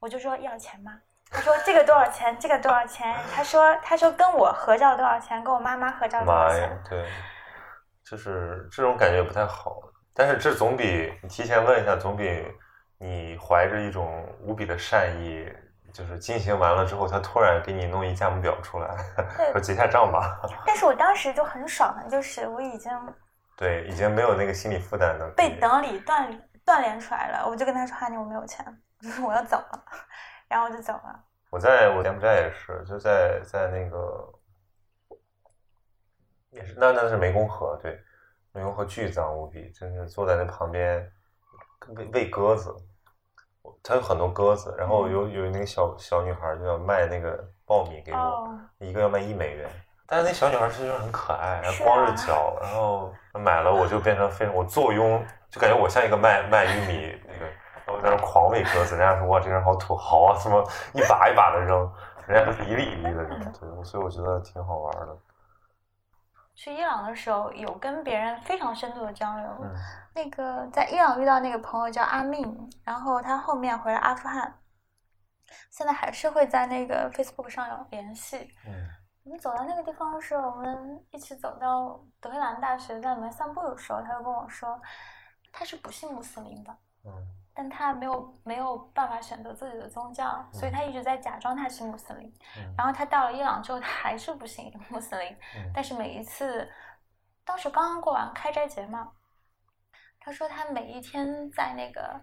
我就说要钱吗？她说这个多少钱？这个多少钱？他说他说跟我合照多少钱？跟我妈妈合照多少钱妈呀？，对，就是这种感觉不太好。但是这总比你提前问一下，总比你怀着一种无比的善意，就是进行完了之后，他突然给你弄一价目表出来，说结下账吧。但是我当时就很爽的，就是我已经对已经没有那个心理负担的被等理锻锻炼出来了。我就跟他说：“哈尼，我没有钱，我要走了。”然后我就走了。我在我柬埔寨也是，就在在那个。也是，那那是湄公河，对，湄公河巨脏无比，真是坐在那旁边喂喂鸽子，它有很多鸽子，然后有有那个小小女孩就要卖那个爆米给我，一个要卖一美元，但是那小女孩其实很可爱，然后光着脚，然后买了我就变成非常我坐拥，就感觉我像一个卖卖玉米那个，在那狂喂鸽子，人家说哇这个人好土豪啊，什么一把一把的扔，人家是一粒一粒的扔，对，所以我觉得挺好玩的。去伊朗的时候，有跟别人非常深度的交流。那个在伊朗遇到那个朋友叫阿命，然后他后面回了阿富汗，现在还是会在那个 Facebook 上有联系。嗯，我们走到那个地方的时候，我们一起走到德黑兰大学，在里面散步的时候，他就跟我说，他是不信穆斯林的。嗯。但他没有没有办法选择自己的宗教，所以他一直在假装他是穆斯林。然后他到了伊朗之后，他还是不信穆斯林。但是每一次，当时刚刚过完开斋节嘛，他说他每一天在那个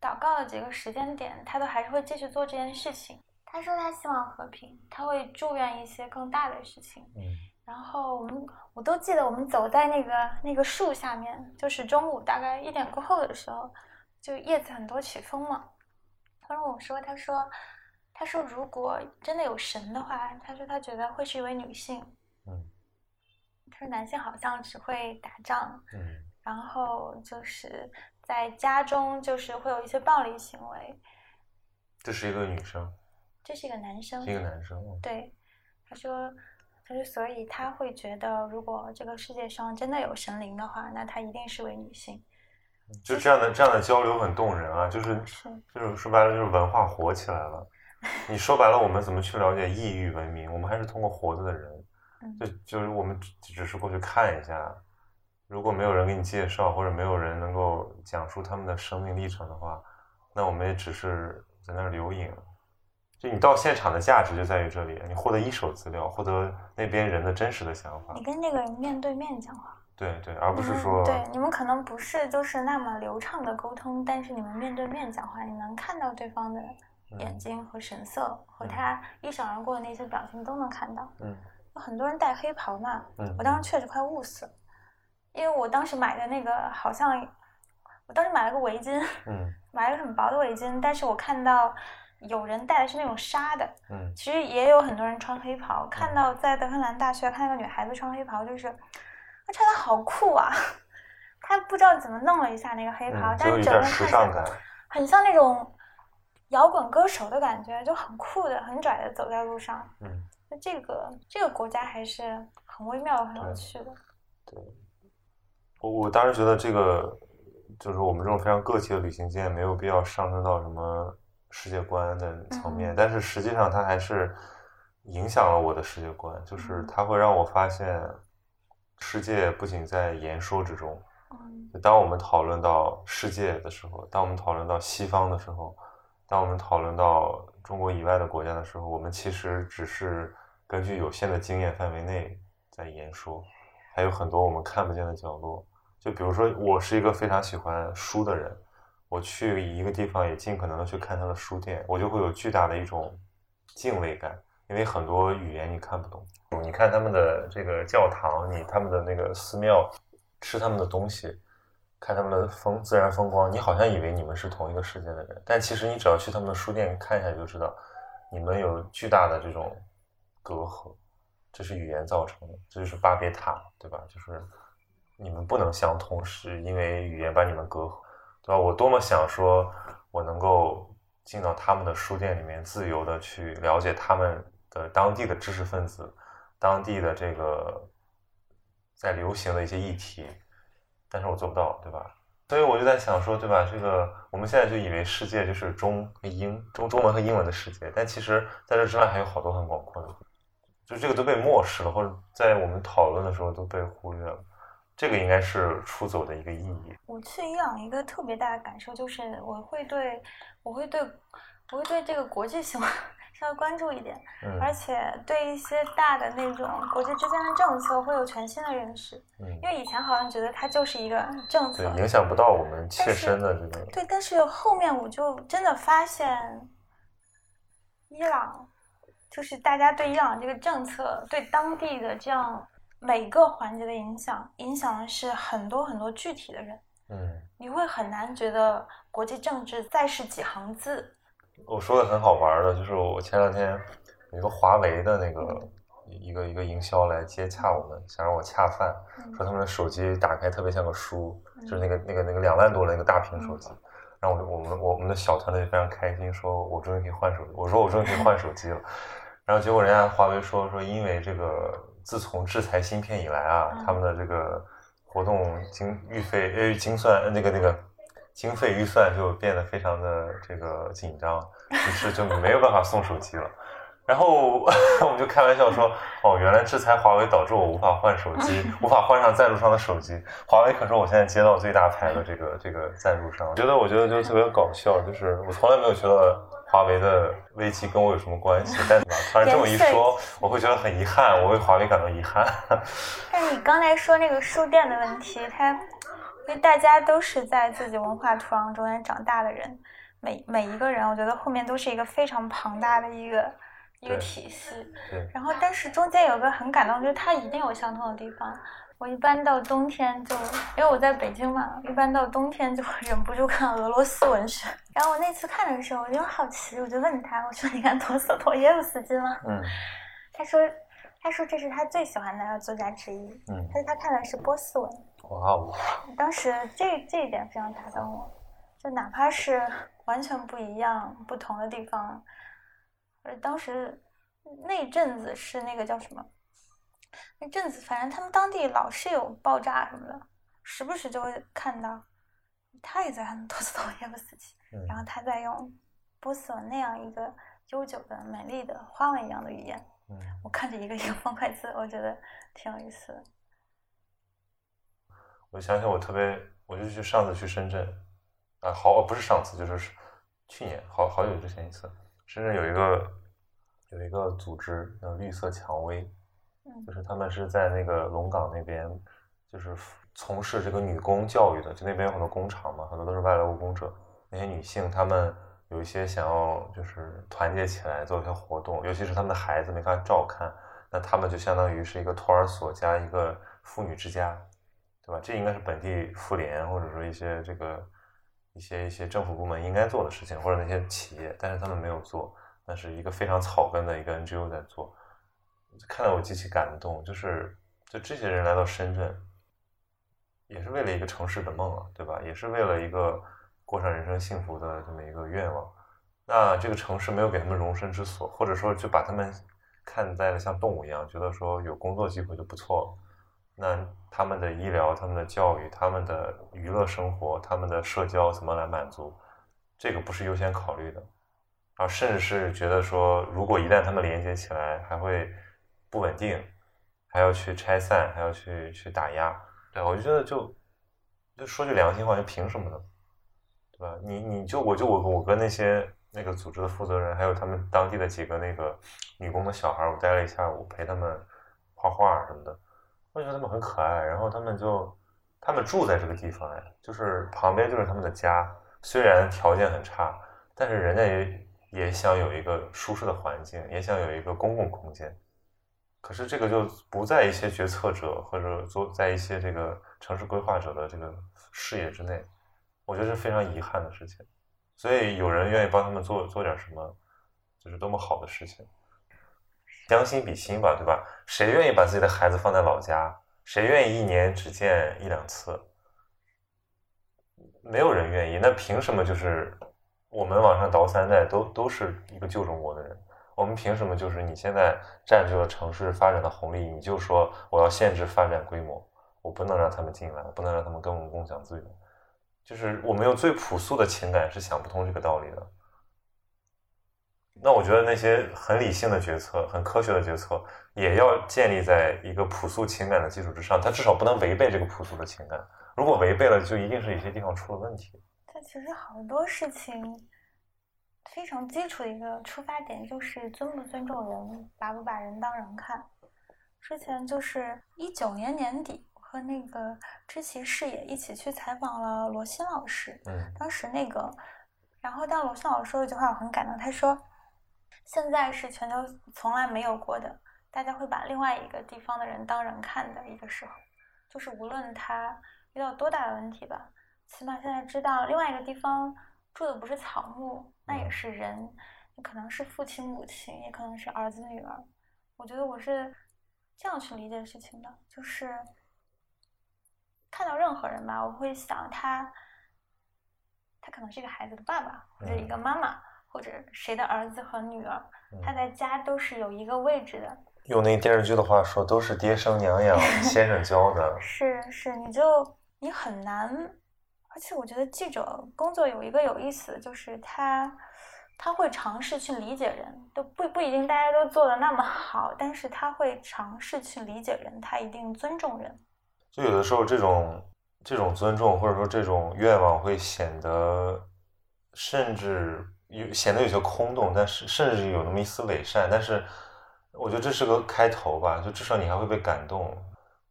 祷告的几个时间点，他都还是会继续做这件事情。他说他希望和平，他会祝愿一些更大的事情。嗯然后我们我都记得，我们走在那个那个树下面，就是中午大概一点过后的时候。就叶子很多起风嘛，他跟我说，他说，他说如果真的有神的话，他说他觉得会是一位女性。嗯。他说男性好像只会打仗。嗯。然后就是在家中就是会有一些暴力行为。这是一个女生。这是一个男生。一个男生。对，他说，他说所以他会觉得，如果这个世界上真的有神灵的话，那他一定是位女性。就这样的这样的交流很动人啊，就是就是说白了就是文化活起来了。你说白了，我们怎么去了解异域文明？我们还是通过活着的人，就就是我们只是过去看一下。如果没有人给你介绍，或者没有人能够讲述他们的生命历程的话，那我们也只是在那儿留影。就你到现场的价值就在于这里，你获得一手资料，获得那边人的真实的想法。你跟那个人面对面讲话。对对，而不是说对你们可能不是就是那么流畅的沟通，但是你们面对面讲话，你能看到对方的眼睛和神色，和他一闪而过的那些表情都能看到。嗯，有很多人戴黑袍嘛，嗯，我当时确实快捂死了，因为我当时买的那个好像，我当时买了个围巾，嗯，买了个很薄的围巾，但是我看到有人戴的是那种纱的，嗯，其实也有很多人穿黑袍，看到在德黑兰大学看到个女孩子穿黑袍就是。他穿的好酷啊！他不知道怎么弄了一下那个黑袍，但是整个时尚感，很像那种摇滚歌手的感觉，就很酷的、很拽的走在路上。嗯，那这个这个国家还是很微妙、很有趣的。对，我我当时觉得这个就是我们这种非常个体的旅行经验，没有必要上升到什么世界观的层面，但是实际上它还是影响了我的世界观，就是它会让我发现。世界不仅在言说之中，当我们讨论到世界的时候，当我们讨论到西方的时候，当我们讨论到中国以外的国家的时候，我们其实只是根据有限的经验范围内在言说，还有很多我们看不见的角落。就比如说，我是一个非常喜欢书的人，我去一个地方也尽可能的去看他的书店，我就会有巨大的一种敬畏感。因为很多语言你看不懂，你看他们的这个教堂，你他们的那个寺庙，吃他们的东西，看他们的风自然风光，你好像以为你们是同一个世界的人，但其实你只要去他们的书店看一下，就知道你们有巨大的这种隔阂，这是语言造成的，这就是巴别塔，对吧？就是你们不能相通，是因为语言把你们隔阂，对吧？我多么想说，我能够进到他们的书店里面，自由的去了解他们。的当地的知识分子，当地的这个在流行的一些议题，但是我做不到，对吧？所以我就在想说，对吧？这个我们现在就以为世界就是中和英中中文和英文的世界，但其实在这之外还有好多很广阔的，就这个都被漠视了，或者在我们讨论的时候都被忽略了。这个应该是出走的一个意义。我去伊朗一个特别大的感受就是，我会对我会对我会对这个国际新闻稍微关注一点，而且对一些大的那种国际之间的政策会有全新的认识。嗯，因为以前好像觉得它就是一个政策，影响不到我们切身的这个。对，但是后面我就真的发现，伊朗就是大家对伊朗这个政策对当地的这样。每个环节的影响，影响的是很多很多具体的人。嗯，你会很难觉得国际政治再是几行字。我说的很好玩的，就是我前两天有一个华为的那个一个一个营销来接洽我们，想让我恰饭，说他们的手机打开特别像个书，就是那个那个那个两万多的那个大屏手机。然后我我们我们的小团队非常开心，说我终于可以换手机。我说我终于可以换手机了。然后结果人家华为说说因为这个。自从制裁芯片以来啊，他们的这个活动经预费呃精算那个那个经费预算就变得非常的这个紧张，于是就没有办法送手机了。然后我们就开玩笑说，哦，原来制裁华为导致我无法换手机，无法换上赞助商的手机。华为可是我现在接到最大牌的这个这个赞助商。觉得我觉得就特别搞笑，就是我从来没有觉得。华为的危机跟我有什么关系？但是吧，突然这么一说，我会觉得很遗憾，我为华为感到遗憾。但你刚才说那个书店的问题，它因为大家都是在自己文化土壤中间长大的人，每每一个人，我觉得后面都是一个非常庞大的一个一个体系。然后，但是中间有个很感动，就是它一定有相通的地方。我一般到冬天就，因为我在北京嘛，一般到冬天就会忍不住看俄罗斯文学。然后我那次看的时候，我就好奇，我就问他，我说：“你看陀思妥耶夫斯基吗？”嗯。他说：“他说这是他最喜欢的作家之一。”嗯。他说他看的是波斯文。哇哦！当时这这一点非常打动我，就哪怕是完全不一样、不同的地方，而当时那阵子是那个叫什么？那阵子，反正他们当地老是有爆炸什么的，时不时就会看到。他也在看托斯托耶夫斯基，然后他在用波斯文那样一个悠久的、美丽的花纹一样的语言。我看着一个一个方块字，我觉得挺有意思的。我想想，我特别，我就去上次去深圳，啊，好，不是上次，就是去年，好好久之前一次。深圳有一个有一个组织叫绿色蔷薇。就是他们是在那个龙岗那边，就是从事这个女工教育的，就那边有很多工厂嘛，很多都是外来务工者。那些女性，她们有一些想要就是团结起来做一些活动，尤其是他们的孩子没法照看，那他们就相当于是一个托儿所加一个妇女之家，对吧？这应该是本地妇联或者说一些这个一些一些政府部门应该做的事情，或者那些企业，但是他们没有做，那是一个非常草根的一个 NGO 在做。看到我极其感动，就是就这些人来到深圳，也是为了一个城市的梦啊，对吧？也是为了一个过上人生幸福的这么一个愿望。那这个城市没有给他们容身之所，或者说就把他们看待了像动物一样，觉得说有工作机会就不错了。那他们的医疗、他们的教育、他们的娱乐生活、他们的社交怎么来满足？这个不是优先考虑的，而甚至是觉得说，如果一旦他们连接起来，还会。不稳定，还要去拆散，还要去去打压，对我就觉得就就说句良心话，就凭什么呢？对吧？你你就我就我我跟那些那个组织的负责人，还有他们当地的几个那个女工的小孩，我待了一下午，陪他们画画什么的，我觉得他们很可爱。然后他们就他们住在这个地方哎，就是旁边就是他们的家，虽然条件很差，但是人家也也想有一个舒适的环境，也想有一个公共空间。可是这个就不在一些决策者或者做在一些这个城市规划者的这个视野之内，我觉得是非常遗憾的事情。所以有人愿意帮他们做做点什么，就是多么好的事情。将心比心吧，对吧？谁愿意把自己的孩子放在老家？谁愿意一年只见一两次？没有人愿意。那凭什么就是我们往上倒三代都都是一个旧中国的人？我们凭什么就是你现在占据了城市发展的红利，你就说我要限制发展规模，我不能让他们进来，不能让他们跟我们共享资源，就是我们用最朴素的情感是想不通这个道理的。那我觉得那些很理性的决策、很科学的决策，也要建立在一个朴素情感的基础之上。它至少不能违背这个朴素的情感。如果违背了，就一定是一些地方出了问题。但其实好多事情非常基础的一个出发点就是尊不尊重人，把不把人当人看。之前就是一九年年底，和那个知其视野一起去采访了罗新老师。嗯，当时那个，然后当罗新老师说一句话，我很感动。他说：“现在是全球从来没有过的，大家会把另外一个地方的人当人看的一个时候，就是无论他遇到多大的问题吧，起码现在知道另外一个地方住的不是草木，那也是人，也可能是父亲母亲，也可能是儿子女儿。我觉得我是。”这样去理解事情的，就是看到任何人吧，我会想他，他可能是一个孩子的爸爸，或者一个妈妈，或者谁的儿子和女儿，他在家都是有一个位置的。用那电视剧的话说，都是爹生娘养，先生教的。是是，你就你很难，而且我觉得记者工作有一个有意思的，就是他。他会尝试去理解人，都不不一定大家都做的那么好，但是他会尝试去理解人，他一定尊重人。就有的时候，这种这种尊重或者说这种愿望会显得，甚至有显得有些空洞，但是甚至有那么一丝伪善。但是我觉得这是个开头吧，就至少你还会被感动。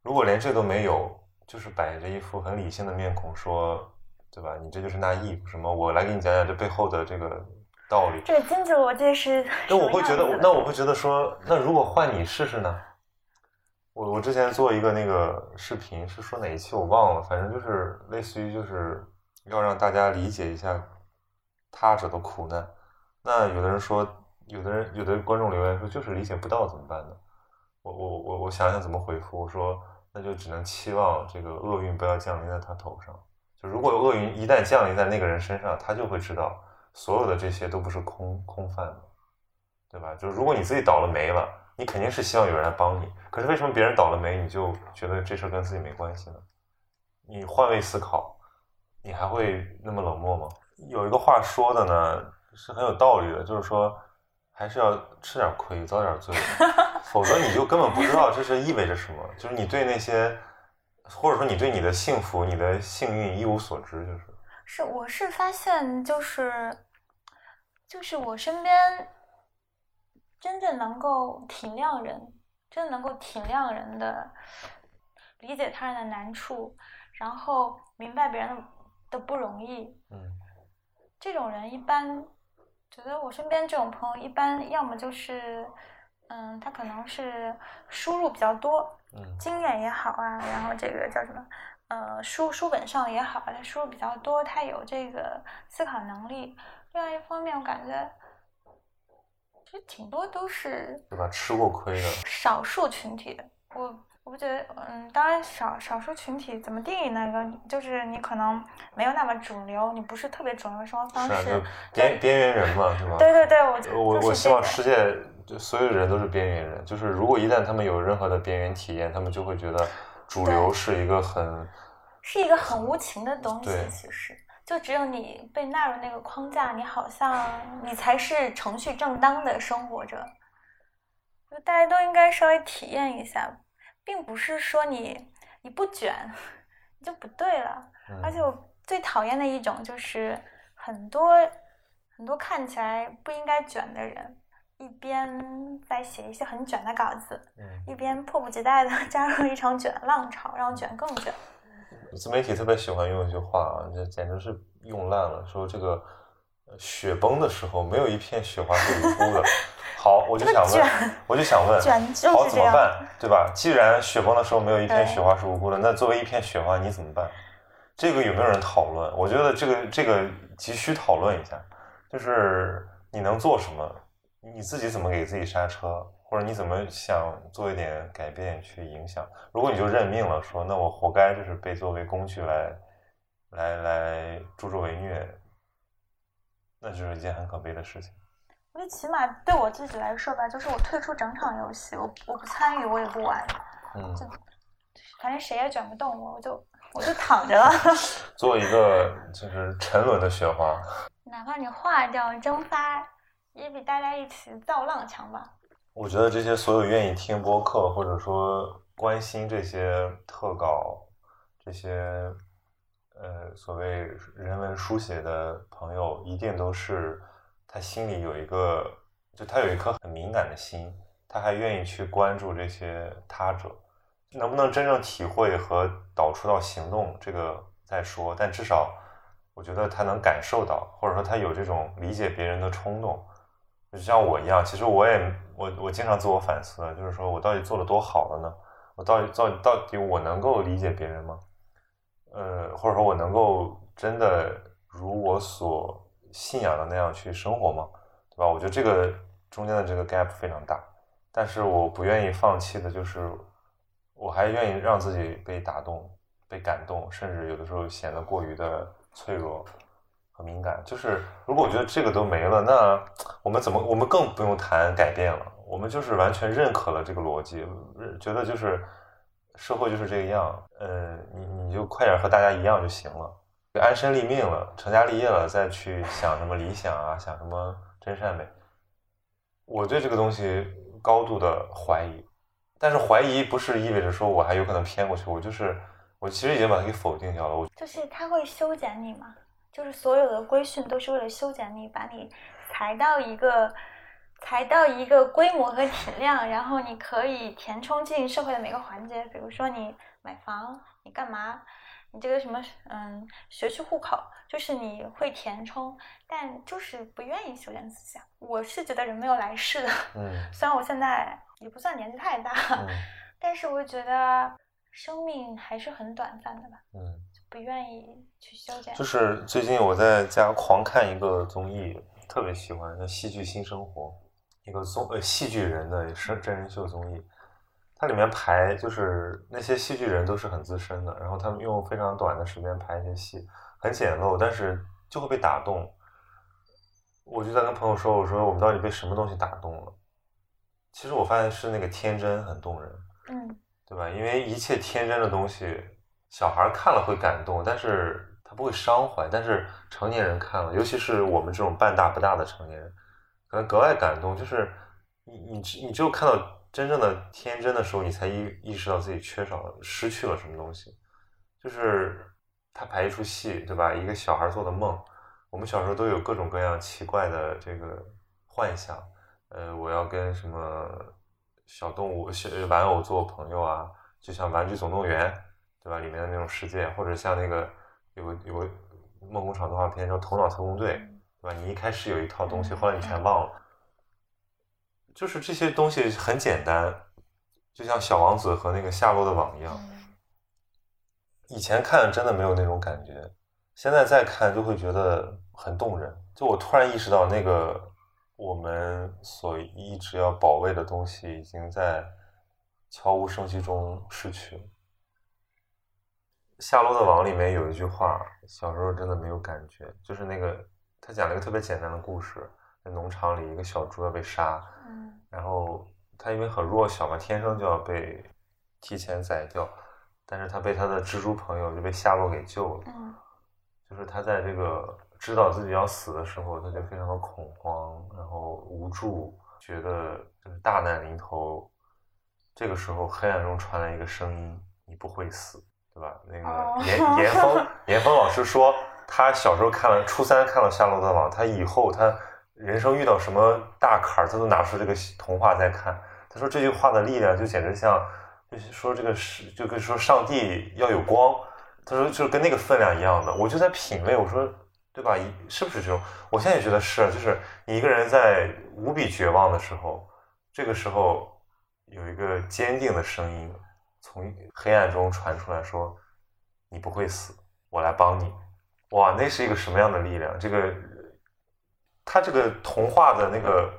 如果连这都没有，就是摆着一副很理性的面孔说，对吧？你这就是那意什么？我来给你讲讲这背后的这个。道理，这个经济逻辑是。那我会觉得，那我会觉得说，那如果换你试试呢？我我之前做一个那个视频，是说哪一期我忘了，反正就是类似于就是要让大家理解一下他者的苦难。那有的人说，有的人有的观众留言说，就是理解不到怎么办呢？我我我我想想怎么回复，我说那就只能期望这个厄运不要降临在他头上。就如果厄运一旦降临在那个人身上，他就会知道。所有的这些都不是空空泛的，对吧？就如果你自己倒了霉了，你肯定是希望有人来帮你。可是为什么别人倒了霉，你就觉得这事跟自己没关系呢？你换位思考，你还会那么冷漠吗？有一个话说的呢，是很有道理的，就是说还是要吃点亏，遭点罪，否则你就根本不知道这是意味着什么。就是你对那些，或者说你对你的幸福、你的幸运一无所知，就是。是，我是发现，就是，就是我身边真正能够体谅人，真的能够体谅人的，理解他人的难处，然后明白别人的不容易。嗯，这种人一般，觉得我身边这种朋友一般，要么就是，嗯，他可能是输入比较多，嗯，经验也好啊，然后这个叫什么？呃，书书本上也好，他输入比较多，他有这个思考能力。另外一方面，我感觉其实挺多都是对吧？吃过亏的少数群体。我我觉得，嗯，当然少少数群体怎么定义那个？就是你可能没有那么主流，你不是特别主流的生活方式，边边缘人嘛，是吧？对对对，我我我希望世界所有人都是边缘人。就是如果一旦他们有任何的边缘体验，他们就会觉得。主流是一个很，是一个很无情的东西。其实，就只有你被纳入那个框架，你好像你才是程序正当的生活着。就大家都应该稍微体验一下，并不是说你你不卷你就不对了。而且我最讨厌的一种就是很多很多看起来不应该卷的人。一边在写一些很卷的稿子，一边迫不及待的 加入一场卷浪潮，让卷更卷。自媒体特别喜欢用一句话啊，这简直是用烂了，说这个雪崩的时候没有一片雪花是无辜的。好，我就想问，我就想问，好怎么办？对吧？既然雪崩的时候没有一片雪花是无辜的，那作为一片雪花你怎么办？这个有没有人讨论？我觉得这个这个急需讨论一下，就是你能做什么？你自己怎么给自己刹车，或者你怎么想做一点改变去影响？如果你就认命了，说那我活该，就是被作为工具来来来助纣为虐，那就是一件很可悲的事情。因为起码对我自己来说吧，就是我退出整场游戏，我我不参与，我也不玩，嗯，就反正谁也卷不动我，我就我就躺着了。做一个就是沉沦的雪花，哪怕你化掉蒸发。也比大家一起造浪强吧。我觉得这些所有愿意听播客或者说关心这些特稿、这些呃所谓人文书写的朋友，一定都是他心里有一个，就他有一颗很敏感的心，他还愿意去关注这些他者。能不能真正体会和导出到行动，这个再说。但至少，我觉得他能感受到，或者说他有这种理解别人的冲动。就像我一样，其实我也我我经常自我反思，就是说我到底做的多好了呢？我到底到到底我能够理解别人吗？呃，或者说我能够真的如我所信仰的那样去生活吗？对吧？我觉得这个中间的这个 gap 非常大，但是我不愿意放弃的就是。我还愿意让自己被打动、被感动，甚至有的时候显得过于的脆弱和敏感。就是如果我觉得这个都没了，那我们怎么？我们更不用谈改变了。我们就是完全认可了这个逻辑，觉得就是社会就是这个样。呃，你你就快点和大家一样就行了，安身立命了，成家立业了，再去想什么理想啊，想什么真善美。我对这个东西高度的怀疑。但是怀疑不是意味着说我还有可能偏过去，我就是我其实已经把它给否定掉了。我就是他会修剪你嘛，就是所有的规训都是为了修剪你，把你裁到一个裁到一个规模和体量，然后你可以填充进社会的每个环节。比如说你买房，你干嘛？你这个什么嗯学区户口，就是你会填充，但就是不愿意修剪思想。我是觉得人没有来世的，嗯，虽然我现在。也不算年纪太大，但是我觉得生命还是很短暂的吧。嗯，不愿意去修炼。就是最近我在家狂看一个综艺，特别喜欢叫《戏剧新生活》，一个综呃戏剧人的是真人秀综艺。它里面排就是那些戏剧人都是很资深的，然后他们用非常短的时间排一些戏，很简陋，但是就会被打动。我就在跟朋友说，我说我们到底被什么东西打动了？其实我发现是那个天真很动人，嗯，对吧？因为一切天真的东西，小孩看了会感动，但是他不会伤怀。但是成年人看了，尤其是我们这种半大不大的成年人，可能格外感动。就是你你你只有看到真正的天真的时候，你才意意识到自己缺少了、失去了什么东西。就是他排一出戏，对吧？一个小孩做的梦，我们小时候都有各种各样奇怪的这个幻想。呃，我要跟什么小动物、小玩偶做朋友啊？就像《玩具总动员》，对吧？里面的那种世界，或者像那个有个有个梦工厂动画片叫《头脑特工队》，对吧？你一开始有一套东西，后来你全忘了。就是这些东西很简单，就像小王子和那个夏洛的网一样。以前看真的没有那种感觉，现在再看就会觉得很动人。就我突然意识到那个。我们所一直要保卫的东西，已经在悄无声息中失去了。《夏洛的网》里面有一句话，小时候真的没有感觉，就是那个他讲了一个特别简单的故事：在农场里，一个小猪要被杀，然后它因为很弱小嘛，天生就要被提前宰掉，但是它被它的蜘蛛朋友就被夏洛给救了，就是它在这个。知道自己要死的时候，它就非常的恐慌，然后无助，觉得就是大难临头。这个时候，黑暗中传来一个声音：“你不会死，对吧？”那个严严 峰严峰老师说，他小时候看了初三看了《夏洛特网》，他以后他人生遇到什么大坎儿，他都拿出这个童话在看。他说这句话的力量就简直像，就是说这个是就跟说上帝要有光，他说就是跟那个分量一样的。我就在品味，我说。对吧？是不是这种？我现在也觉得是，就是你一个人在无比绝望的时候，这个时候有一个坚定的声音从黑暗中传出来说：“你不会死，我来帮你。”哇，那是一个什么样的力量？这个他这个童话的那个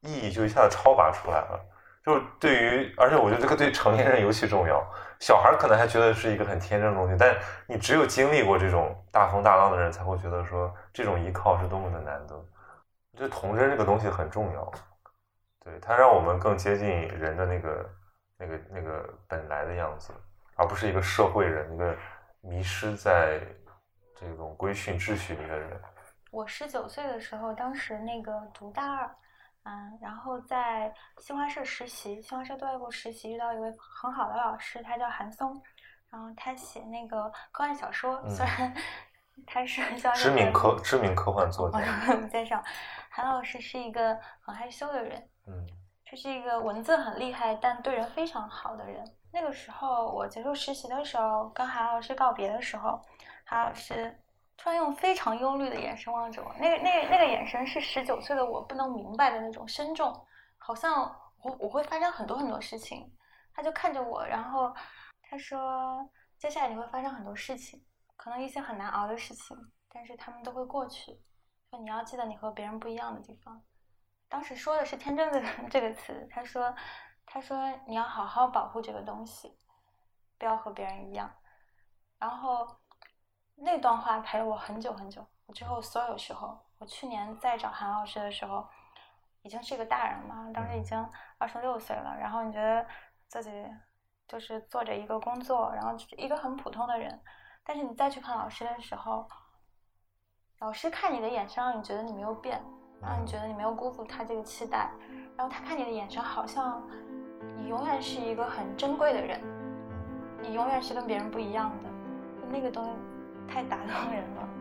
意义就一下子超拔出来了。就对于，而且我觉得这个对成年人尤其重要。小孩可能还觉得是一个很天真的东西，但你只有经历过这种大风大浪的人，才会觉得说这种依靠是多么的难得。我觉得童真这个东西很重要，对它让我们更接近人的那个、那个、那个本来的样子，而不是一个社会人，一个迷失在这种规训秩序里的人。我十九岁的时候，当时那个读大二，嗯，然后在新华社实习，新华社对外部实习，遇到一位很好的老师，他叫韩松，然后他写那个科幻小说，虽然 他是 知名科知名科幻作家，介绍，韩老师是一个很害羞的人，嗯，他是一个文字很厉害，但对人非常好的人。那个时候我结束实习的时候，跟韩老师告别的时候，韩老师。突然用非常忧虑的眼神望着我，那个、那、个那个眼神是十九岁的我不能明白的那种深重，好像我我会发生很多很多事情。他就看着我，然后他说：“接下来你会发生很多事情，可能一些很难熬的事情，但是他们都会过去。说你要记得你和别人不一样的地方。”当时说的是“天真”的 这个词。他说：“他说你要好好保护这个东西，不要和别人一样。”然后。那段话陪了我很久很久。我之后所有时候，我去年在找韩老师的时候，已经是一个大人了，当时已经二十六岁了。然后你觉得自己就是做着一个工作，然后一个很普通的人，但是你再去看老师的时候，老师看你的眼神让你觉得你没有变，让你觉得你没有辜负他这个期待。然后他看你的眼神好像你永远是一个很珍贵的人，你永远是跟别人不一样的，那个东西。太打动人了。